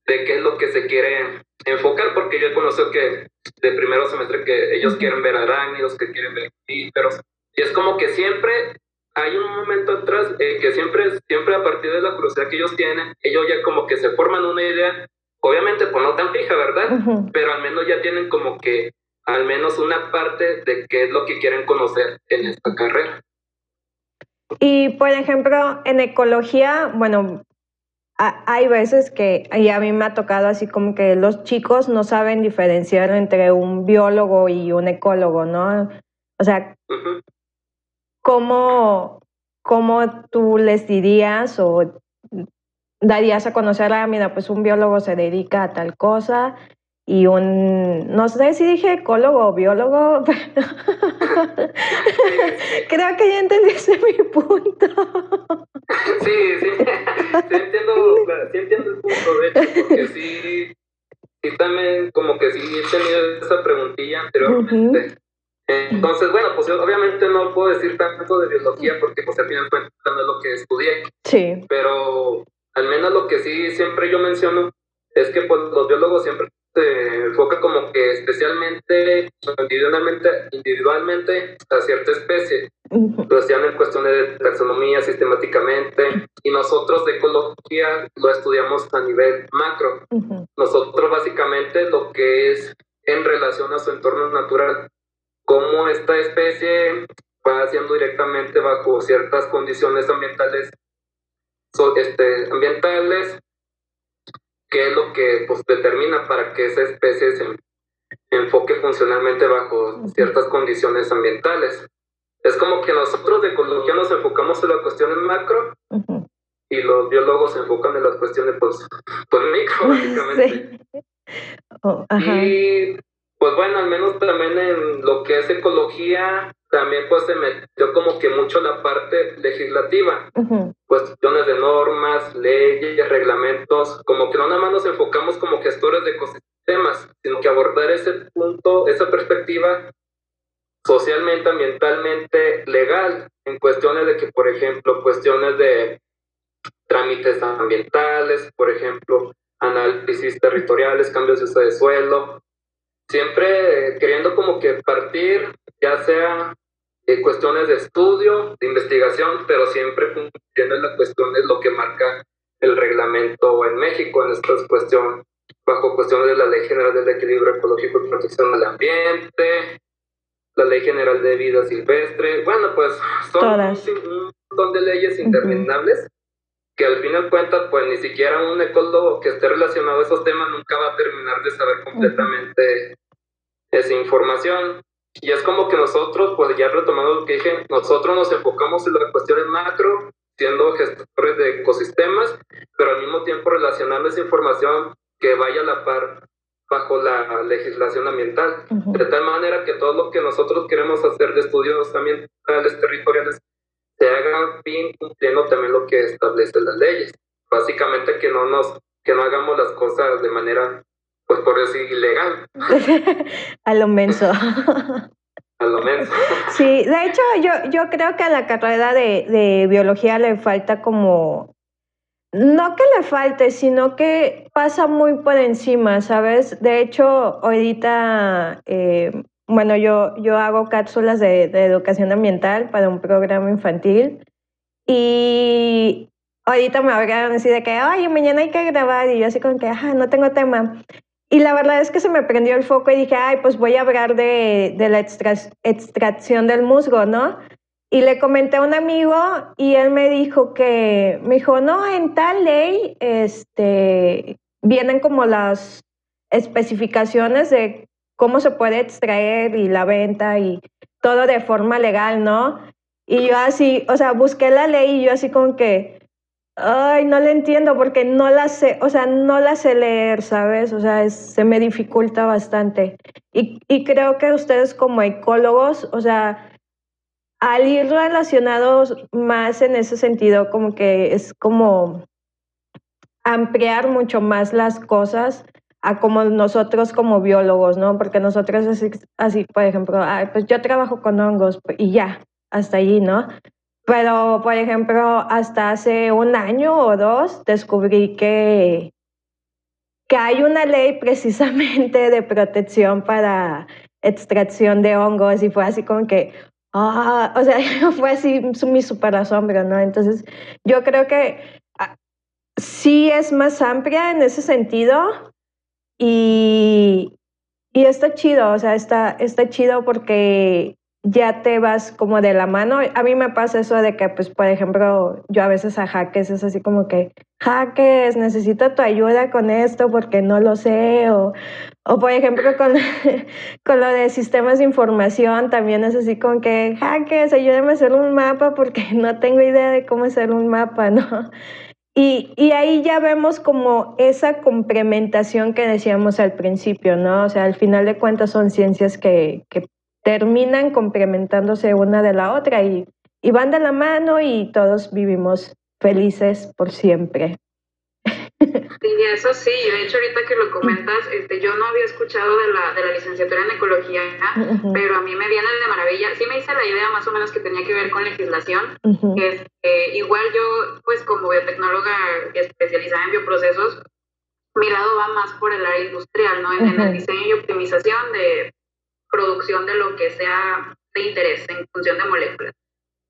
de qué es lo que se quiere enfocar, porque yo he conocido que de primero semestre que ellos quieren ver arácnidos, que quieren ver mamíferos, y es como que siempre hay un momento atrás eh, que siempre, siempre a partir de la curiosidad que ellos tienen, ellos ya como que se forman una idea, obviamente pues no tan fija, ¿verdad? Ujú. Pero al menos ya tienen como que al menos una parte de qué es lo que quieren conocer en esta carrera. Y por ejemplo, en ecología, bueno, ha- hay veces que, y a mí me ha tocado así como que los chicos no saben diferenciar entre un biólogo y un ecólogo, ¿no? O sea. ¿cómo, cómo tú les dirías o darías a conocer, ah, mira, pues un biólogo se dedica a tal cosa y un, no sé si dije ecólogo o biólogo, pero creo que ya entendiste mi punto. Sí, sí, sí entiendo, sí entiendo el punto, de hecho, porque sí, sí también como que sí he tenido esa preguntilla anteriormente. Entonces, bueno, pues yo obviamente no puedo decir tanto de biología porque pues al final cuentas no es lo que estudié, Sí. pero al menos lo que sí siempre yo menciono es que pues, los biólogos siempre se enfocan como que especialmente, individualmente, individualmente a cierta especie, lo hacían en cuestiones de taxonomía sistemáticamente, y nosotros de ecología lo estudiamos a nivel macro. Nosotros básicamente lo que es en relación a su entorno natural, cómo esta especie va haciendo directamente bajo ciertas condiciones ambientales, este, ambientales qué es lo que pues, determina para que esa especie se enfoque funcionalmente bajo ciertas condiciones ambientales. Es como que nosotros de ecología nos enfocamos en las cuestiones macro y los biólogos se enfocan en las cuestiones pues, pues micro, básicamente. Oh, y pues bueno, al menos también en lo que es ecología, también pues se metió como que mucho la parte legislativa, cuestiones de normas, leyes, reglamentos, como que no nada más nos enfocamos como gestores de ecosistemas, sino que abordar ese punto, esa perspectiva socialmente, ambientalmente, legal, en cuestiones de que, por ejemplo, cuestiones de trámites ambientales, por ejemplo, análisis territoriales, cambios de uso de suelo, siempre queriendo como que partir ya sea eh, cuestiones de estudio, de investigación, pero siempre cumpliendo la cuestión de lo que marca el reglamento en México en esta cuestión, bajo cuestiones de la Ley General del Equilibrio Ecológico y Protección del Ambiente, la Ley General de Vida Silvestre, bueno, pues son un montón de leyes interminables que al fin y al cuentas, pues ni siquiera un ecólogo que esté relacionado a esos temas nunca va a terminar de saber completamente esa información. Y es como que nosotros, pues ya retomando lo que dije, nosotros nos enfocamos en las cuestiones macro, siendo gestores de ecosistemas, pero al mismo tiempo relacionando esa información que vaya a la par bajo la legislación ambiental, de tal manera que todo lo que nosotros queremos hacer de estudios ambientales territoriales se haga bien cumpliendo también lo que establecen las leyes. Básicamente que no nos que no hagamos las cosas de manera pues por decir ilegal. a lo menso. a lo menso. sí, de hecho yo, yo creo que a la carrera de, de biología le falta como no que le falte, sino que pasa muy por encima, ¿sabes? De hecho, ahorita, eh, bueno, yo, yo hago cápsulas de, de, educación ambiental para un programa infantil y ahorita me hablaron así de que, oye, mañana hay que grabar y yo así como que, ajá, no tengo tema. Y la verdad es que se me prendió el foco y dije, ay, pues voy a hablar de, de la extracción del musgo, ¿no? Y le comenté a un amigo y él me dijo que, me dijo, no, en tal ley este, vienen como las especificaciones de cómo se puede extraer y la venta y todo de forma legal, ¿no? Y yo así, o sea, busqué la ley y yo así como que, Ay, no le entiendo porque no la sé, o sea, no la sé leer, ¿sabes? O sea, se me dificulta bastante. Y, y creo que ustedes como ecólogos, o sea, al ir relacionados más en ese sentido, como que es como ampliar mucho más las cosas a como nosotros como biólogos, ¿no? Porque nosotros así, así por ejemplo, ay, pues yo trabajo con hongos y ya, hasta allí, ¿no? Pero, por ejemplo, hasta hace un año o dos descubrí que, que hay una ley precisamente de protección para extracción de hongos y fue así como que, ah, o sea, fue así mi super asombro, ¿no? Entonces, yo creo que ah, sí es más amplia en ese sentido y, y está chido, o sea, está, está chido porque ya te vas como de la mano. A mí me pasa eso de que, pues, por ejemplo, yo a veces a Jaques es así como que, Jaques, necesito tu ayuda con esto porque no lo sé. O, o por ejemplo, con, con lo de sistemas de información también es así como que, Jaques, ayúdame a hacer un mapa porque no tengo idea de cómo hacer un mapa, ¿no? Y, y, ahí ya vemos como esa complementación que decíamos al principio, ¿no? O sea, al final de cuentas son ciencias que, que terminan complementándose una de la otra y, y van de la mano y todos vivimos felices por siempre. Sí, eso sí, de hecho ahorita que lo comentas, este, yo no había escuchado de la, de la licenciatura en ecología, pero a mí me viene de maravilla. Sí me hice la idea más o menos que tenía que ver con legislación. este, igual yo, pues como biotecnóloga especializada en bioprocesos, mi lado va más por el área industrial, ¿no? En, el diseño y optimización de producción de lo que sea de interés en función de moléculas.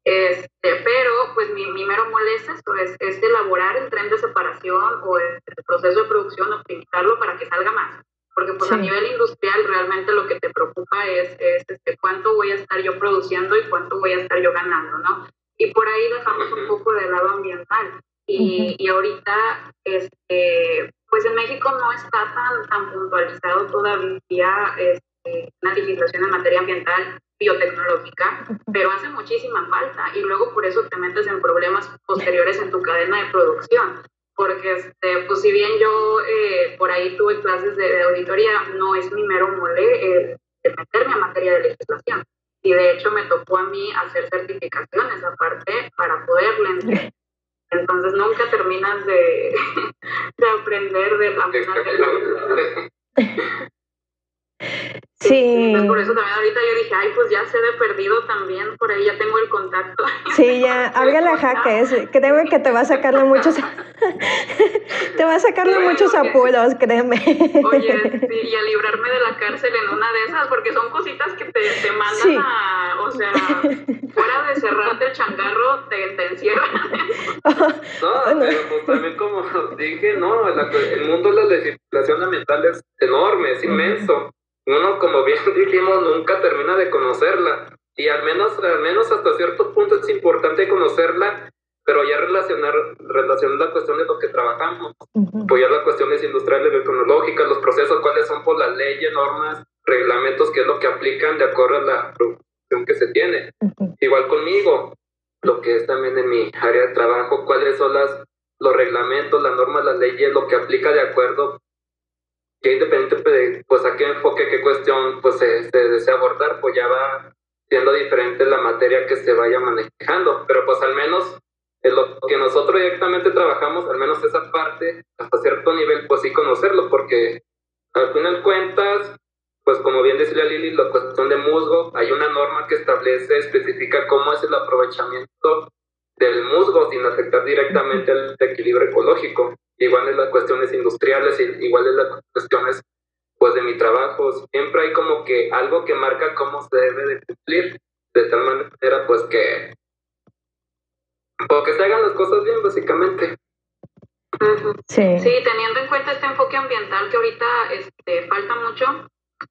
Este, pero pues mi, mi mero molesta es, es, elaborar el tren de separación o el, proceso de producción, optimizarlo para que salga más. Porque pues a nivel industrial realmente lo que te preocupa es, es este, cuánto voy a estar yo produciendo y cuánto voy a estar yo ganando, ¿no? Y por ahí dejamos un poco del lado ambiental. Y, y ahorita, este, pues en México no está tan, tan puntualizado todavía este, una legislación en materia ambiental biotecnológica, pero hace muchísima falta y luego por eso te metes en problemas posteriores en tu cadena de producción. Porque, este, pues si bien yo eh, por ahí tuve clases de, auditoría, no es mi mero mole el, meterme a materia de legislación. Y de hecho me tocó a mí hacer certificaciones aparte para poderle entender. Entonces nunca terminas de, de aprender de la Sí. por eso también ahorita yo dije, ay, pues ya se de perdido también, por ahí ya tengo el contacto. Sí, ya, hágale jaques, créeme que te va a sacarle muchos, te va a sacarle muchos apuros, créeme. Oye, sí, y a librarme de la cárcel en una de esas, porque son cositas que te, te mandan a, o sea, fuera de cerrarte el changarro, te, te encierran. no, pero pues también como dije, no, el mundo de la legislación ambiental es enorme, es inmenso uno, como bien dijimos, nunca termina de conocerla. Y al menos, al menos hasta cierto punto es importante conocerla, pero ya relacionar, relacionar la cuestión de lo que trabajamos, apoyar las cuestiones industriales, tecnológicas, los procesos, cuáles son por las leyes, normas, reglamentos, qué es lo que aplican de acuerdo a la producción que se tiene. Igual conmigo, lo que es también en mi área de trabajo, cuáles son las, los reglamentos, las normas, las leyes, lo que aplica de acuerdo que independiente de pues a qué enfoque, qué cuestión pues se, desea abordar, pues ya va siendo diferente la materia que se vaya manejando, pero pues al menos en lo que nosotros directamente trabajamos, al menos esa parte, hasta cierto nivel, pues sí conocerlo, porque al final cuentas, pues como bien decía Lili, la cuestión de musgo, hay una norma que establece, especifica cómo es el aprovechamiento del musgo sin afectar directamente al equilibrio ecológico igual en las cuestiones industriales, igual en las cuestiones pues de mi trabajo, siempre hay como que algo que marca cómo se debe de cumplir, de tal manera pues que, porque se hagan las cosas bien básicamente. Sí. sí, teniendo en cuenta este enfoque ambiental que ahorita este, falta mucho,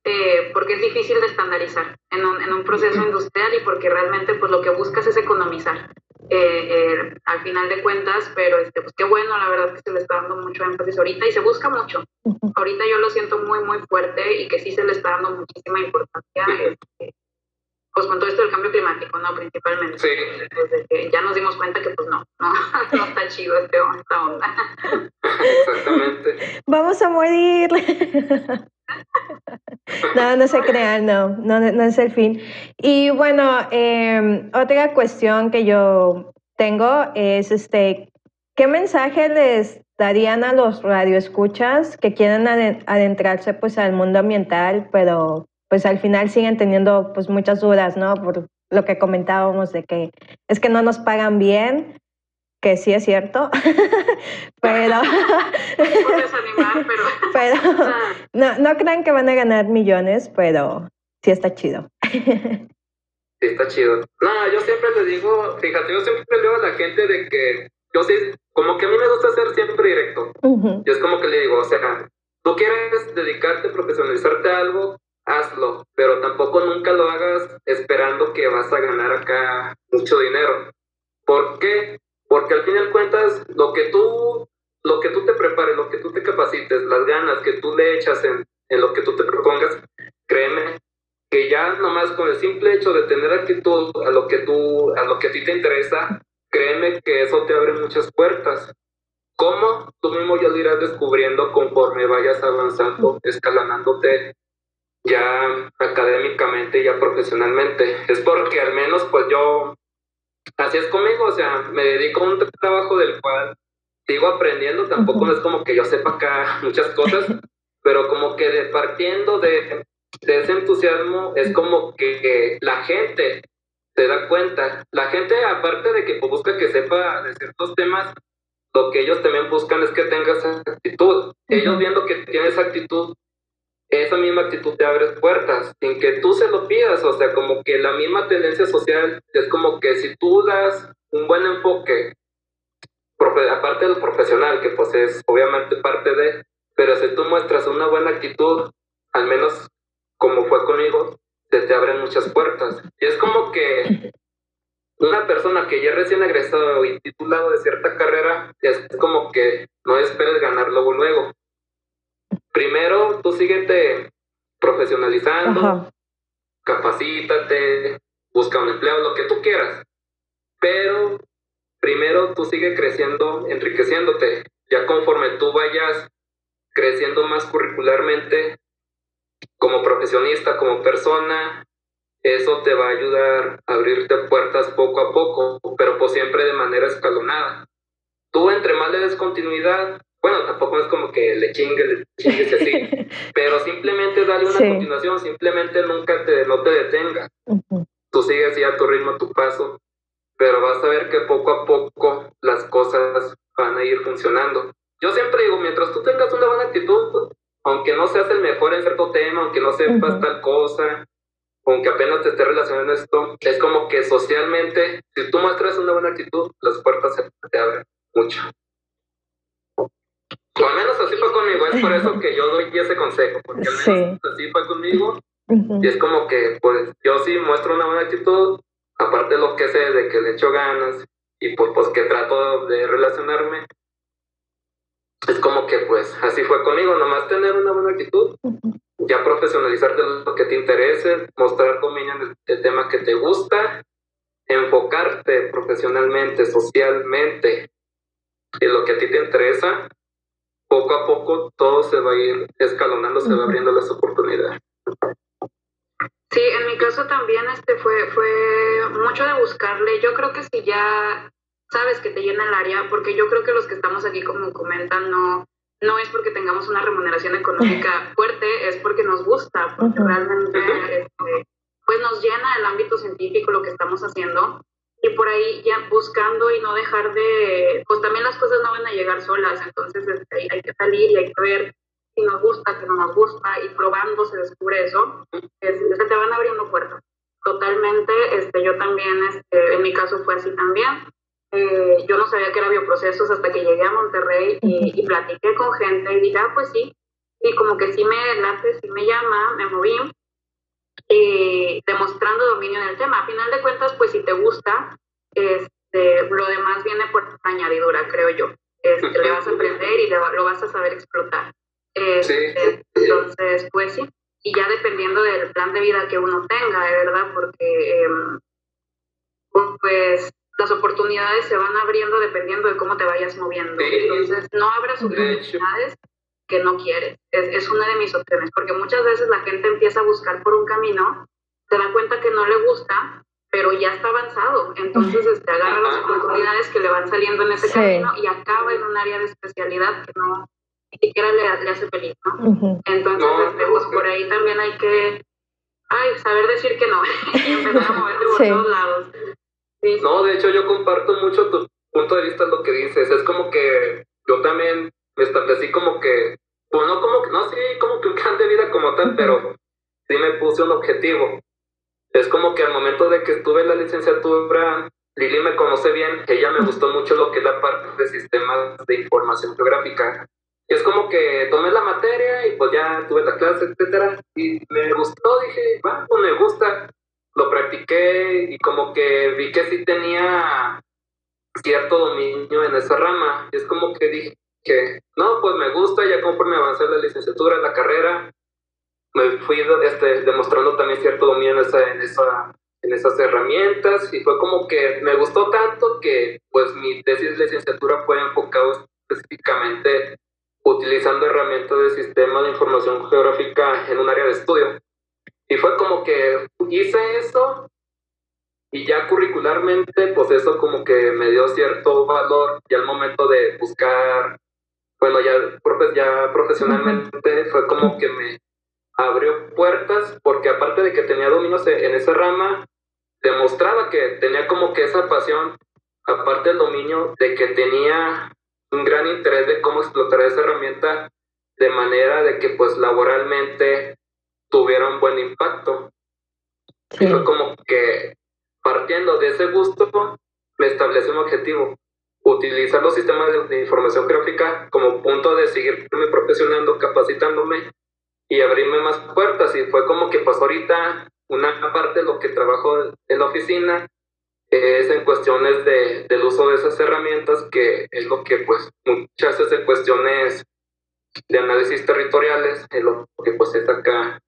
eh, porque es difícil de estandarizar en un, en un proceso industrial y porque realmente pues lo que buscas es economizar. Eh, eh, al final de cuentas, pero este, pues qué bueno, la verdad que se le está dando mucho énfasis ahorita y se busca mucho. Ahorita yo lo siento muy, muy fuerte y que sí se le está dando muchísima importancia, este, pues con todo esto del cambio climático, ¿no? Principalmente. Sí. Desde que ya nos dimos cuenta que pues no, no, no está chido este, esta onda. Exactamente. Vamos a morir. No, no se crean, no, no, no es el fin. Y bueno, em, otra cuestión que yo tengo es este, ¿qué mensaje les darían a los radioescuchas que quieren adentrarse pues al mundo ambiental, pero pues al final siguen teniendo pues muchas dudas, ¿no? Por lo que comentábamos de que es que no nos pagan bien, que sí es cierto, pero, pero no, no crean que van a ganar millones, pero sí está chido. Sí, está chido. No, yo siempre le digo, fíjate, yo siempre le digo a la gente de que yo sí, como que a mí me gusta ser siempre directo. Y es como que le digo, o sea, tú quieres dedicarte, profesionalizarte a algo, hazlo, pero tampoco nunca lo hagas esperando que vas a ganar acá mucho dinero. ¿Por qué? Porque al fin y cuentas, lo que tú, lo que tú te prepares, lo que tú te capacites, las ganas que tú le echas en, en lo que tú te propongas, créeme que ya nomás con el simple hecho de tener actitud a lo que tú, a lo que a ti te interesa, créeme que eso te abre muchas puertas. ¿Cómo? Tú mismo ya lo irás descubriendo conforme vayas avanzando, escalándote ya académicamente, ya profesionalmente. Es porque al menos pues yo Así es conmigo, o sea, me dedico a un trabajo del cual sigo aprendiendo, tampoco no es como que yo sepa acá muchas cosas, pero como que de, partiendo de, de ese entusiasmo es como que la gente se da cuenta. La gente, aparte de que busca que sepa de ciertos temas, lo que ellos también buscan es que tengas actitud. Ellos viendo que tienes actitud, esa misma actitud te abre puertas, sin que tú se lo pidas. O sea, como que la misma tendencia social es como que si tú das un buen enfoque, aparte del profesional, que pues es obviamente parte de, pero si tú muestras una buena actitud, al menos como fue conmigo, se te abren muchas puertas. Y es como que una persona que ya recién egresado y titulado de cierta carrera, es como que no esperes ganar luego luego. Primero, tú síguete profesionalizando, capacítate, busca un empleo, lo que tú quieras. Pero primero tú sigue creciendo, enriqueciéndote. Ya conforme tú vayas creciendo más curricularmente, como profesionista, como persona, eso te va a ayudar a abrirte puertas poco a poco, pero pues siempre de manera escalonada. Tú entre más le des continuidad, bueno, tampoco es como que le chingues, le chingues así, pero simplemente dale una continuación, simplemente nunca te, no te detengas. Tú sigues ya a tu ritmo, a tu paso, pero vas a ver que poco a poco las cosas van a ir funcionando. Yo siempre digo, mientras tú tengas una buena actitud, aunque no seas el mejor en cierto tema, aunque no sepas tal cosa, aunque apenas te estés relacionando esto, es como que socialmente, si tú muestras una buena actitud, las puertas se te abren mucho. O al menos así fue conmigo, es por eso que yo doy ese consejo, porque al menos así fue conmigo. Y es como que, pues, yo sí muestro una buena actitud, aparte de lo que sé, de que le echo ganas, y pues, pues que trato de relacionarme, es como que pues así fue conmigo, nomás tener una buena actitud, ya profesionalizarte en lo que te interese, mostrar dominio en el, tema que te gusta, enfocarte profesionalmente, socialmente en lo que a ti te interesa, poco a poco todo se va a ir escalonando, se va abriendo las oportunidades. Sí, en mi caso también este fue, fue mucho de buscarle. Yo creo que si ya sabes que te llena el área, porque yo creo que los que estamos aquí, como comentan, no, no es porque tengamos una remuneración económica fuerte, es porque nos gusta, porque realmente este, pues nos llena el ámbito científico lo que estamos haciendo. Y por ahí ya buscando y no dejar de, pues también las cosas no van a llegar solas, entonces este, hay que salir y hay que ver si nos gusta, si no nos gusta, y probando se descubre eso, se te van abriendo puertas. Totalmente, este, yo también, este, en mi caso fue así también. Eh, yo no sabía que era bioprocesos hasta que llegué a Monterrey y, platiqué con gente y dije, ah, pues sí, y como que sí me late, sí me llama, me moví, y demostrando dominio en el tema. A final de cuentas, pues si te gusta, este, lo demás viene por añadidura, creo yo. Este, le vas a aprender y lo vas a saber explotar. Este, entonces, pues sí, y ya dependiendo del plan de vida que uno tenga, de verdad, porque em, pues las oportunidades se van abriendo dependiendo de cómo te vayas moviendo. Entonces, no abras oportunidades que no quieres. Es, una de mis opciones, porque muchas veces la gente empieza a buscar por un camino, se da cuenta que no le gusta, pero ya está avanzado. Entonces, este, agarra las oportunidades que le van saliendo en ese camino y acaba en un área de especialidad que no ni siquiera le, hace feliz, ¿no? Entonces, este, pues por ahí también hay que ay, saber decir que no y empezar a moverte por todos lados. No, de hecho yo comparto mucho tu punto de vista lo que dices. Es como que yo también me establecí como que, pues no como que, no sí, como que un plan de vida como tal, pero sí me puse un objetivo. Es como que al momento de que estuve en la licenciatura, Lili me conoce bien, ella me gustó mucho lo que es la parte de sistemas de información geográfica. Es como que tomé la materia y pues ya tuve la clase, etcétera, y me gustó, dije, bueno, pues me gusta lo practiqué y como que vi que sí tenía cierto dominio en esa rama. Y es como que dije que, no, pues me gusta, ya conforme avancé la licenciatura, la carrera, me fui este, demostrando también cierto dominio en, esa, en, esa, en esas herramientas y fue como que me gustó tanto que pues mi tesis de licenciatura fue enfocado específicamente utilizando herramientas de sistema de información geográfica en un área de estudio. Y fue como que hice eso y ya curricularmente, pues eso como que me dio cierto valor y al momento de buscar, bueno, ya, ya profesionalmente fue como que me abrió puertas porque aparte de que tenía dominios en esa rama, demostraba que tenía como que esa pasión, aparte del dominio, de que tenía un gran interés de cómo explotar esa herramienta de manera de que pues laboralmente tuviera un buen impacto. Y fue como que partiendo de ese gusto me establecí un objetivo, utilizar los sistemas de, información gráfica como punto de seguirme profesionando, capacitándome y abrirme más puertas. Y fue como que pues ahorita una parte de lo que trabajo en la oficina es en cuestiones de, del uso de esas herramientas, que es lo que pues muchas veces en cuestiones de análisis territoriales, es lo que pues es acá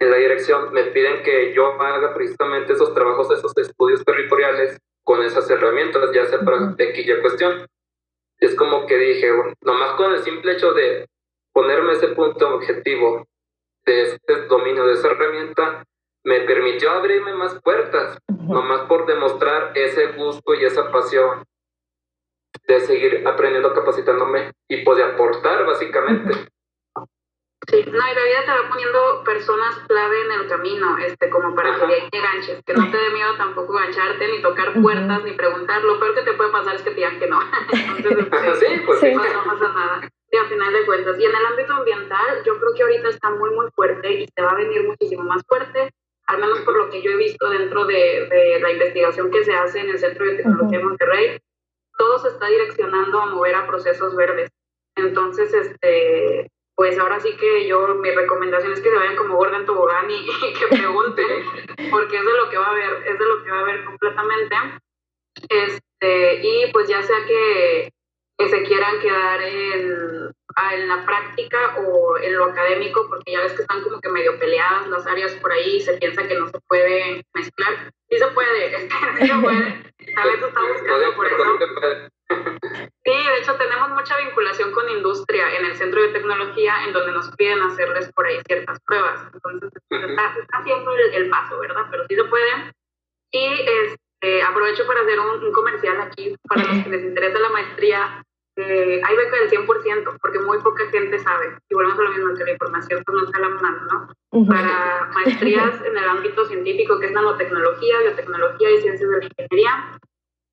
en la dirección, me piden que yo haga precisamente esos trabajos, esos estudios territoriales con esas herramientas, ya sea para y cuestión. Es como que dije, bueno, nomás con el simple hecho de ponerme ese punto objetivo de este dominio de esa herramienta, me permitió abrirme más puertas, nomás por demostrar ese gusto y esa pasión de seguir aprendiendo, capacitándome y poder aportar básicamente. Sí, no, y la vida te va poniendo personas clave en el camino, este, como para que te ganches, que no te dé miedo tampoco gancharte, ni tocar puertas, ni preguntar. Lo peor que te puede pasar es que te digan que no. Entonces, este, sí, pues No, no pasa nada. Y al final de cuentas. Y en el ámbito ambiental, yo creo que ahorita está muy, muy fuerte y se va a venir muchísimo más fuerte al menos por lo que yo he visto dentro de, la investigación que se hace en el Centro de Tecnología de Monterrey, todo se está direccionando a mover a procesos verdes. Entonces, este, pues ahora sí que yo, mi recomendación es que se vayan como gorda en tobogán y, que pregunten, porque es de lo que va a haber, es de lo que va a haber completamente. Este, y pues ya sea que, que se quieran quedar en, en la práctica o en lo académico, porque ya ves que están como que medio peleadas las áreas por ahí y se piensa que no se puede mezclar. Sí se puede, sí se puede. A veces está buscando por eso. Sí, de hecho tenemos mucha vinculación con industria en el centro de tecnología en donde nos piden hacerles por ahí ciertas pruebas. Entonces está, haciendo el, paso, ¿verdad? Pero sí se puede. Y este, aprovecho para hacer un, un comercial aquí para los que les interesa la maestría eh, hay beca del 100%, porque muy poca gente sabe. Y volvemos a lo mismo, que la información pues, no está a la mano, ¿no? Para maestrías en el ámbito científico, que es nanotecnología, biotecnología y ciencias de la ingeniería,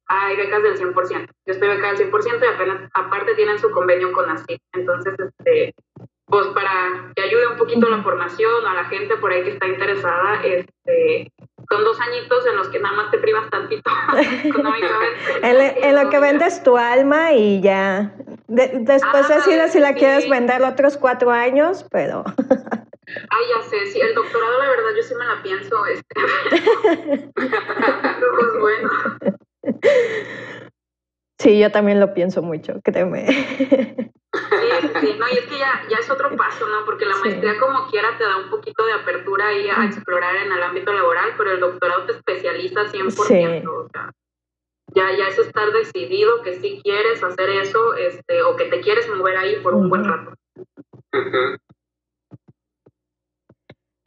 hay becas del 100%. Yo estoy becada del 100% y apenas, aparte tienen su convenio con ASIC. Entonces, este, pues para que ayude un poquito la formación a la gente por ahí que está interesada, este, son dos añitos en los que nada más te privas tantito económicamente. en, lo que vendes tu alma y ya. después ah, decides si la quieres vender otros cuatro años, pero... Ay, ya sé, sí, el doctorado la verdad yo sí me la pienso, este. pues bueno. Sí, yo también lo pienso mucho, créeme. Sí, sí, no, y es que ya, ya es otro paso, ¿no? Porque la maestría como quiera te da un poquito de apertura ahí a explorar en el ámbito laboral, pero el doctorado te especializa 100%, o sea, ya, ya es estar decidido que sí quieres hacer eso, este, o que te quieres mover ahí por un buen rato.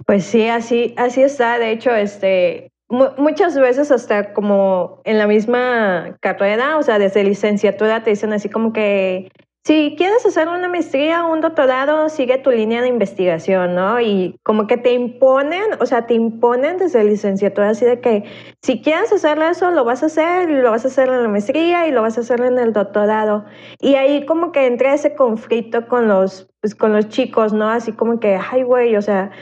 Pues sí, así, así está. De hecho, este, muchas veces hasta como en la misma carrera, o sea, desde licenciatura te dicen así como que si quieres hacer una maestría o un doctorado, sigue tu línea de investigación, ¿no? Y como que te imponen, o sea, te imponen desde licenciatura así de que si quieres hacer eso, lo vas a hacer, lo vas a hacer en la maestría y lo vas a hacer en el doctorado. Y ahí como que entra ese conflicto con los, pues, con los chicos, ¿no? Así como que, ay, güey, o sea,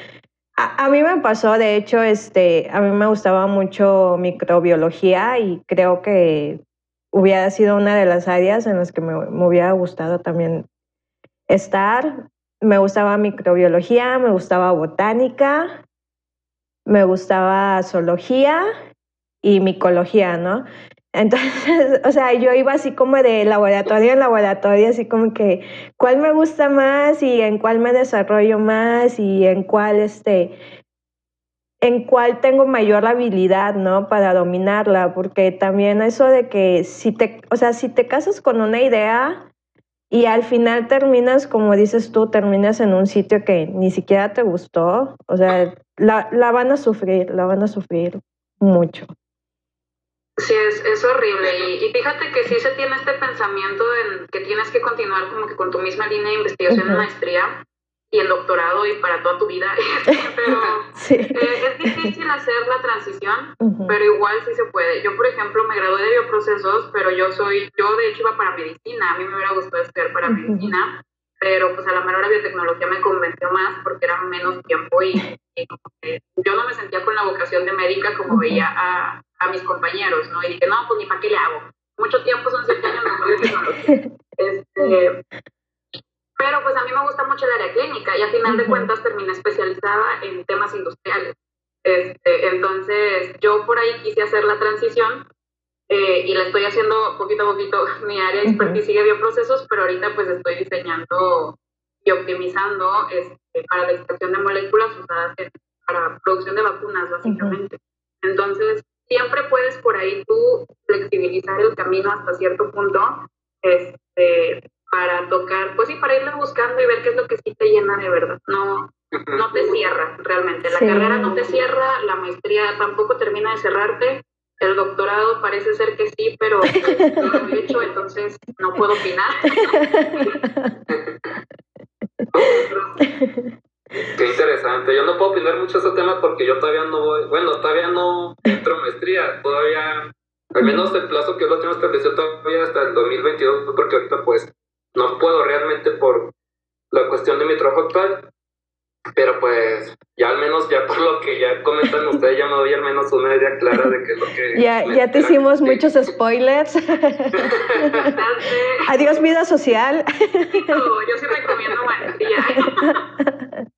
a, mí me pasó, de hecho, este, a mí me gustaba mucho microbiología y creo que hubiera sido una de las áreas en las que me, hubiera gustado también estar. Me gustaba microbiología, me gustaba botánica, me gustaba zoología y micología, ¿no? Entonces, o sea, yo iba así como de laboratorio en laboratorio, así como que cuál me gusta más y en cuál me desarrollo más y en cuál este en cuál tengo mayor habilidad, ¿no? Para dominarla, porque también eso de que si te, o sea, si te casas con una idea y al final terminas, como dices tú, terminas en un sitio que ni siquiera te gustó, o sea, la, la van a sufrir, la van a sufrir mucho. Sí, es, es horrible. Y, fíjate que sí se tiene este pensamiento en que tienes que continuar como que con tu misma línea de investigación en maestría y el doctorado y para toda tu vida. pero eh, es difícil hacer la transición, pero igual sí se puede. Yo, por ejemplo, me gradué de bioprocesos, pero yo soy, yo de hecho iba para medicina. A mí me hubiera gustado estudiar para medicina, pero pues a la menor biotecnología me convenció más porque era menos tiempo y, yo no me sentía con la vocación de médica como veía a, a, mis compañeros, ¿no? Y dije, no, pues ni para qué le hago. Mucho tiempo son siete años de. Este, pero pues a mí me gusta mucho el área clínica y a final de cuentas terminé especializada en temas industriales. Este, entonces yo por ahí quise hacer la transición eh, y la estoy haciendo poquito a poquito. Mi área de expertise sigue bioprocesos, pero ahorita pues estoy diseñando y optimizando este, para la extracción de moléculas usadas para producción de vacunas, básicamente. Entonces, siempre puedes por ahí tú flexibilizar el camino hasta cierto punto este, para tocar, pues sí, para irle buscando y ver qué es lo que sí te llena de verdad. No, no te cierra realmente. La carrera no te cierra, la maestría tampoco termina de cerrarte. El doctorado parece ser que sí, pero no lo he hecho, entonces no puedo opinar. Qué interesante. Yo no puedo opinar mucho ese tema porque yo todavía no voy, bueno, todavía no entro maestría, todavía, al menos el plazo que yo lo tengo establecido todavía hasta el 2022, porque ahorita pues no puedo realmente por la cuestión de mi trabajo actual, pero pues ya al menos ya por lo que ya comentan ustedes ya me doy al menos una idea clara de qué es lo que... Ya, ya te hicimos muchos spoilers. Adiós vida social. yo sí recomiendo maestría.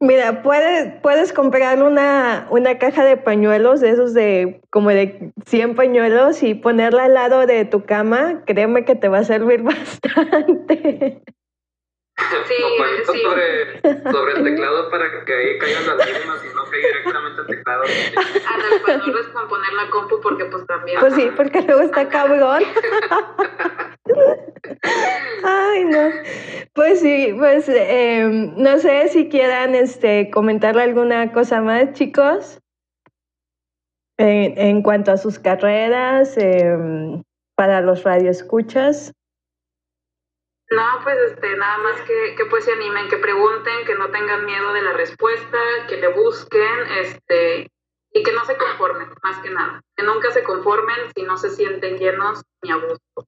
Mira, puedes, puedes comprar una, una caja de pañuelos, de esos de como de 100 pañuelos y ponerla al lado de tu cama. Créeme que te va a servir bastante. Sí, sí. Sobre, sobre el teclado para que ahí caigan las lágrimas y no caiga directamente el teclado. Ándale, pues no descomponer la compu porque pues también. Pues sí, porque luego está cabrón. Ay, no. Pues sí, pues eh, no sé si quieran este, comentarle alguna cosa más, chicos, en, en cuanto a sus carreras, eh, para los radioescuchas. No, pues este, nada más que, que pues se animen, que pregunten, que no tengan miedo de la respuesta, que le busquen, este, y que no se conformen, más que nada, que nunca se conformen si no se sienten llenos ni a gusto.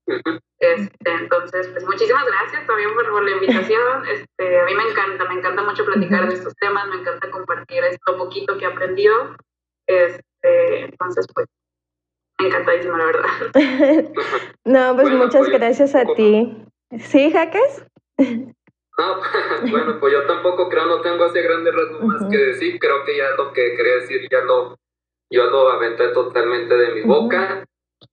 Este, entonces, pues muchísimas gracias también por, la invitación. Este, a mí me encanta, me encanta mucho platicar de estos temas, me encanta compartir esto poquito que he aprendido. Este, entonces, pues, encantadísima, la verdad. no, pues muchas pues, gracias a ti. ¿Sí, Jaques? No, bueno, pues yo tampoco creo, no tengo así grandes rasgos más que decir. Creo que ya lo que quería decir ya lo, yo lo aventé totalmente de mi boca.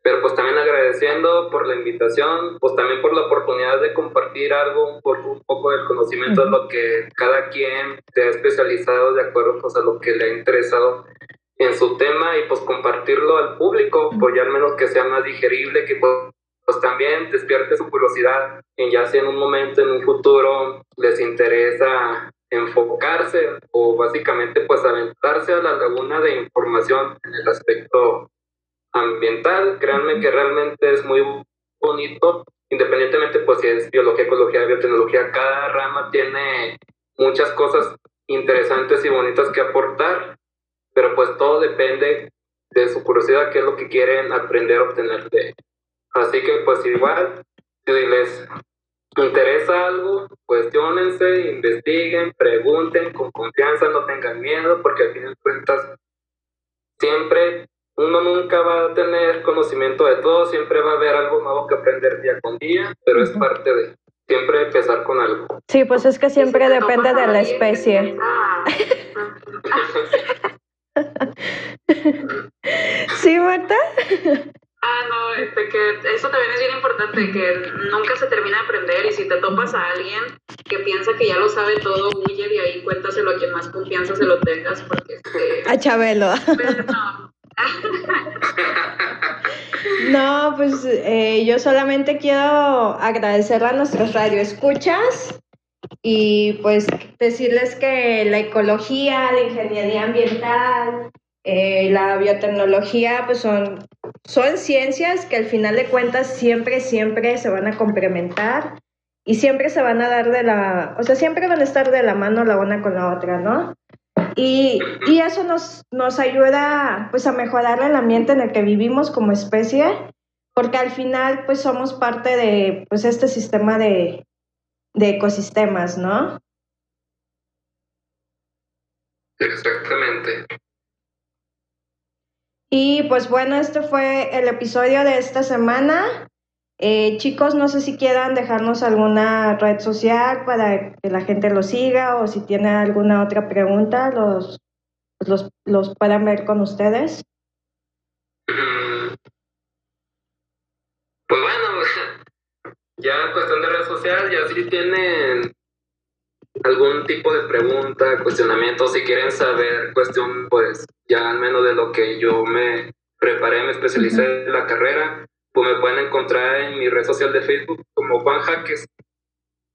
Pero pues también agradeciendo por la invitación, pues también por la oportunidad de compartir algo, por un poco del conocimiento de lo que cada quien se ha especializado de acuerdo pues a lo que le ha interesado en su tema y pues compartirlo al público, pues ya al menos que sea más digerible, que pues, también despierte su curiosidad en ya sea en un momento, en un futuro, les interesa enfocarse o básicamente pues aventarse a la laguna de información en el aspecto ambiental. Créanme que realmente es muy bonito, independientemente pues si es biología, ecología, biotecnología, cada rama tiene muchas cosas interesantes y bonitas que aportar, pero pues todo depende de su curiosidad, qué es lo que quieren aprender a obtener de Así que pues igual, si les interesa algo, cuestionense, investiguen, pregunten con confianza, no tengan miedo, porque al fin de cuentas siempre uno nunca va a tener conocimiento de todo, siempre va a haber algo nuevo que aprender día con día, pero es parte de siempre empezar con algo. Sí, pues es que siempre depende de la especie. ¿Sí, Marta? Ah, no, este, que eso también es bien importante, que nunca se termina de aprender y si te topas a alguien que piensa que ya lo sabe todo, huye y ahí cuéntaselo a quien más confianza se lo tengas, porque... Este, a Chabelo. No. no, pues eh, yo solamente quiero agradecer a nuestros radioescuchas y pues decirles que la ecología, la ingeniería ambiental, eh, la biotecnología, pues son, son ciencias que al final de cuentas siempre, siempre se van a complementar y siempre se van a dar de la, o sea, siempre van a estar de la mano la una con la otra, ¿no? Y, y eso nos, nos ayuda pues a mejorar el ambiente en el que vivimos como especie, porque al final pues somos parte de pues este sistema de, de ecosistemas, ¿no? Exactamente. Y pues bueno, este fue el episodio de esta semana. Eh, chicos, no sé si quieran dejarnos alguna red social para que la gente lo siga o si tiene alguna otra pregunta, los, los, los puedan ver con ustedes. Mm. Pues bueno, ya cuestión de red social, ya si tienen algún tipo de pregunta, cuestionamiento, si quieren saber cuestión, pues ya al menos de lo que yo me preparé, me especialicé en la carrera, pues me pueden encontrar en mi red social de Facebook como Juan Jaques.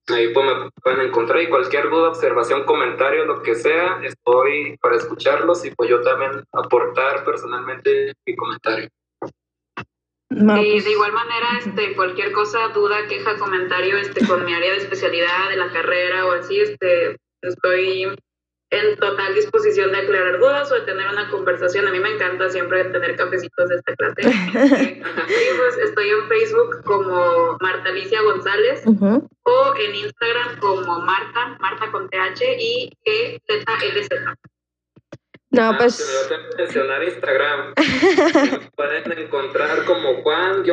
Ahí pues me pueden encontrar y cualquier duda, observación, comentario, lo que sea, estoy para escucharlos y pues yo también aportar personalmente mi comentario. No, y pues de igual manera, este, cualquier cosa, duda, queja, comentario, este, con mi área de especialidad de la carrera o así, este, estoy en total disposición de aclarar dudas o de tener una conversación. A mí me encanta siempre tener cafecitos de esta clase. pues estoy en Facebook como Marta Alicia González o en Instagram como Marta, Marta con TH y E Z L Z. No, ah, pues. Me voy a mencionar Instagram. pueden encontrar como Juan-MJQ,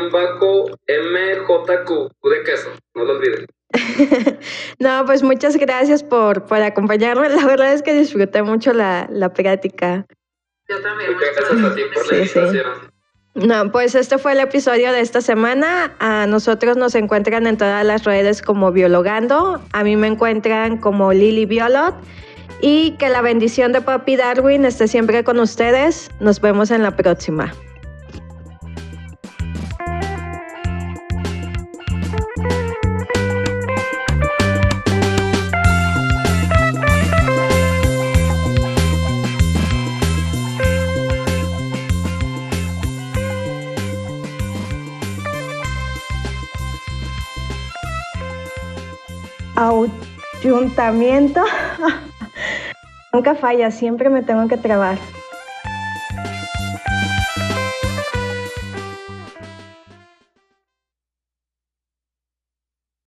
de queso, no lo olviden. no, pues muchas gracias por, por acompañarme. La verdad es que disfruté mucho la, la plática. Yo también. Gracias a ti por la invitación. No, pues este fue el episodio de esta semana. A nosotros nos encuentran en todas las redes como Biologando. A mí me encuentran como Lily Biolot. Y que la bendición de Papi Darwin esté siempre con ustedes. Nos vemos en la próxima. ayuntamiento. Nunca falla, siempre me tengo que trabar.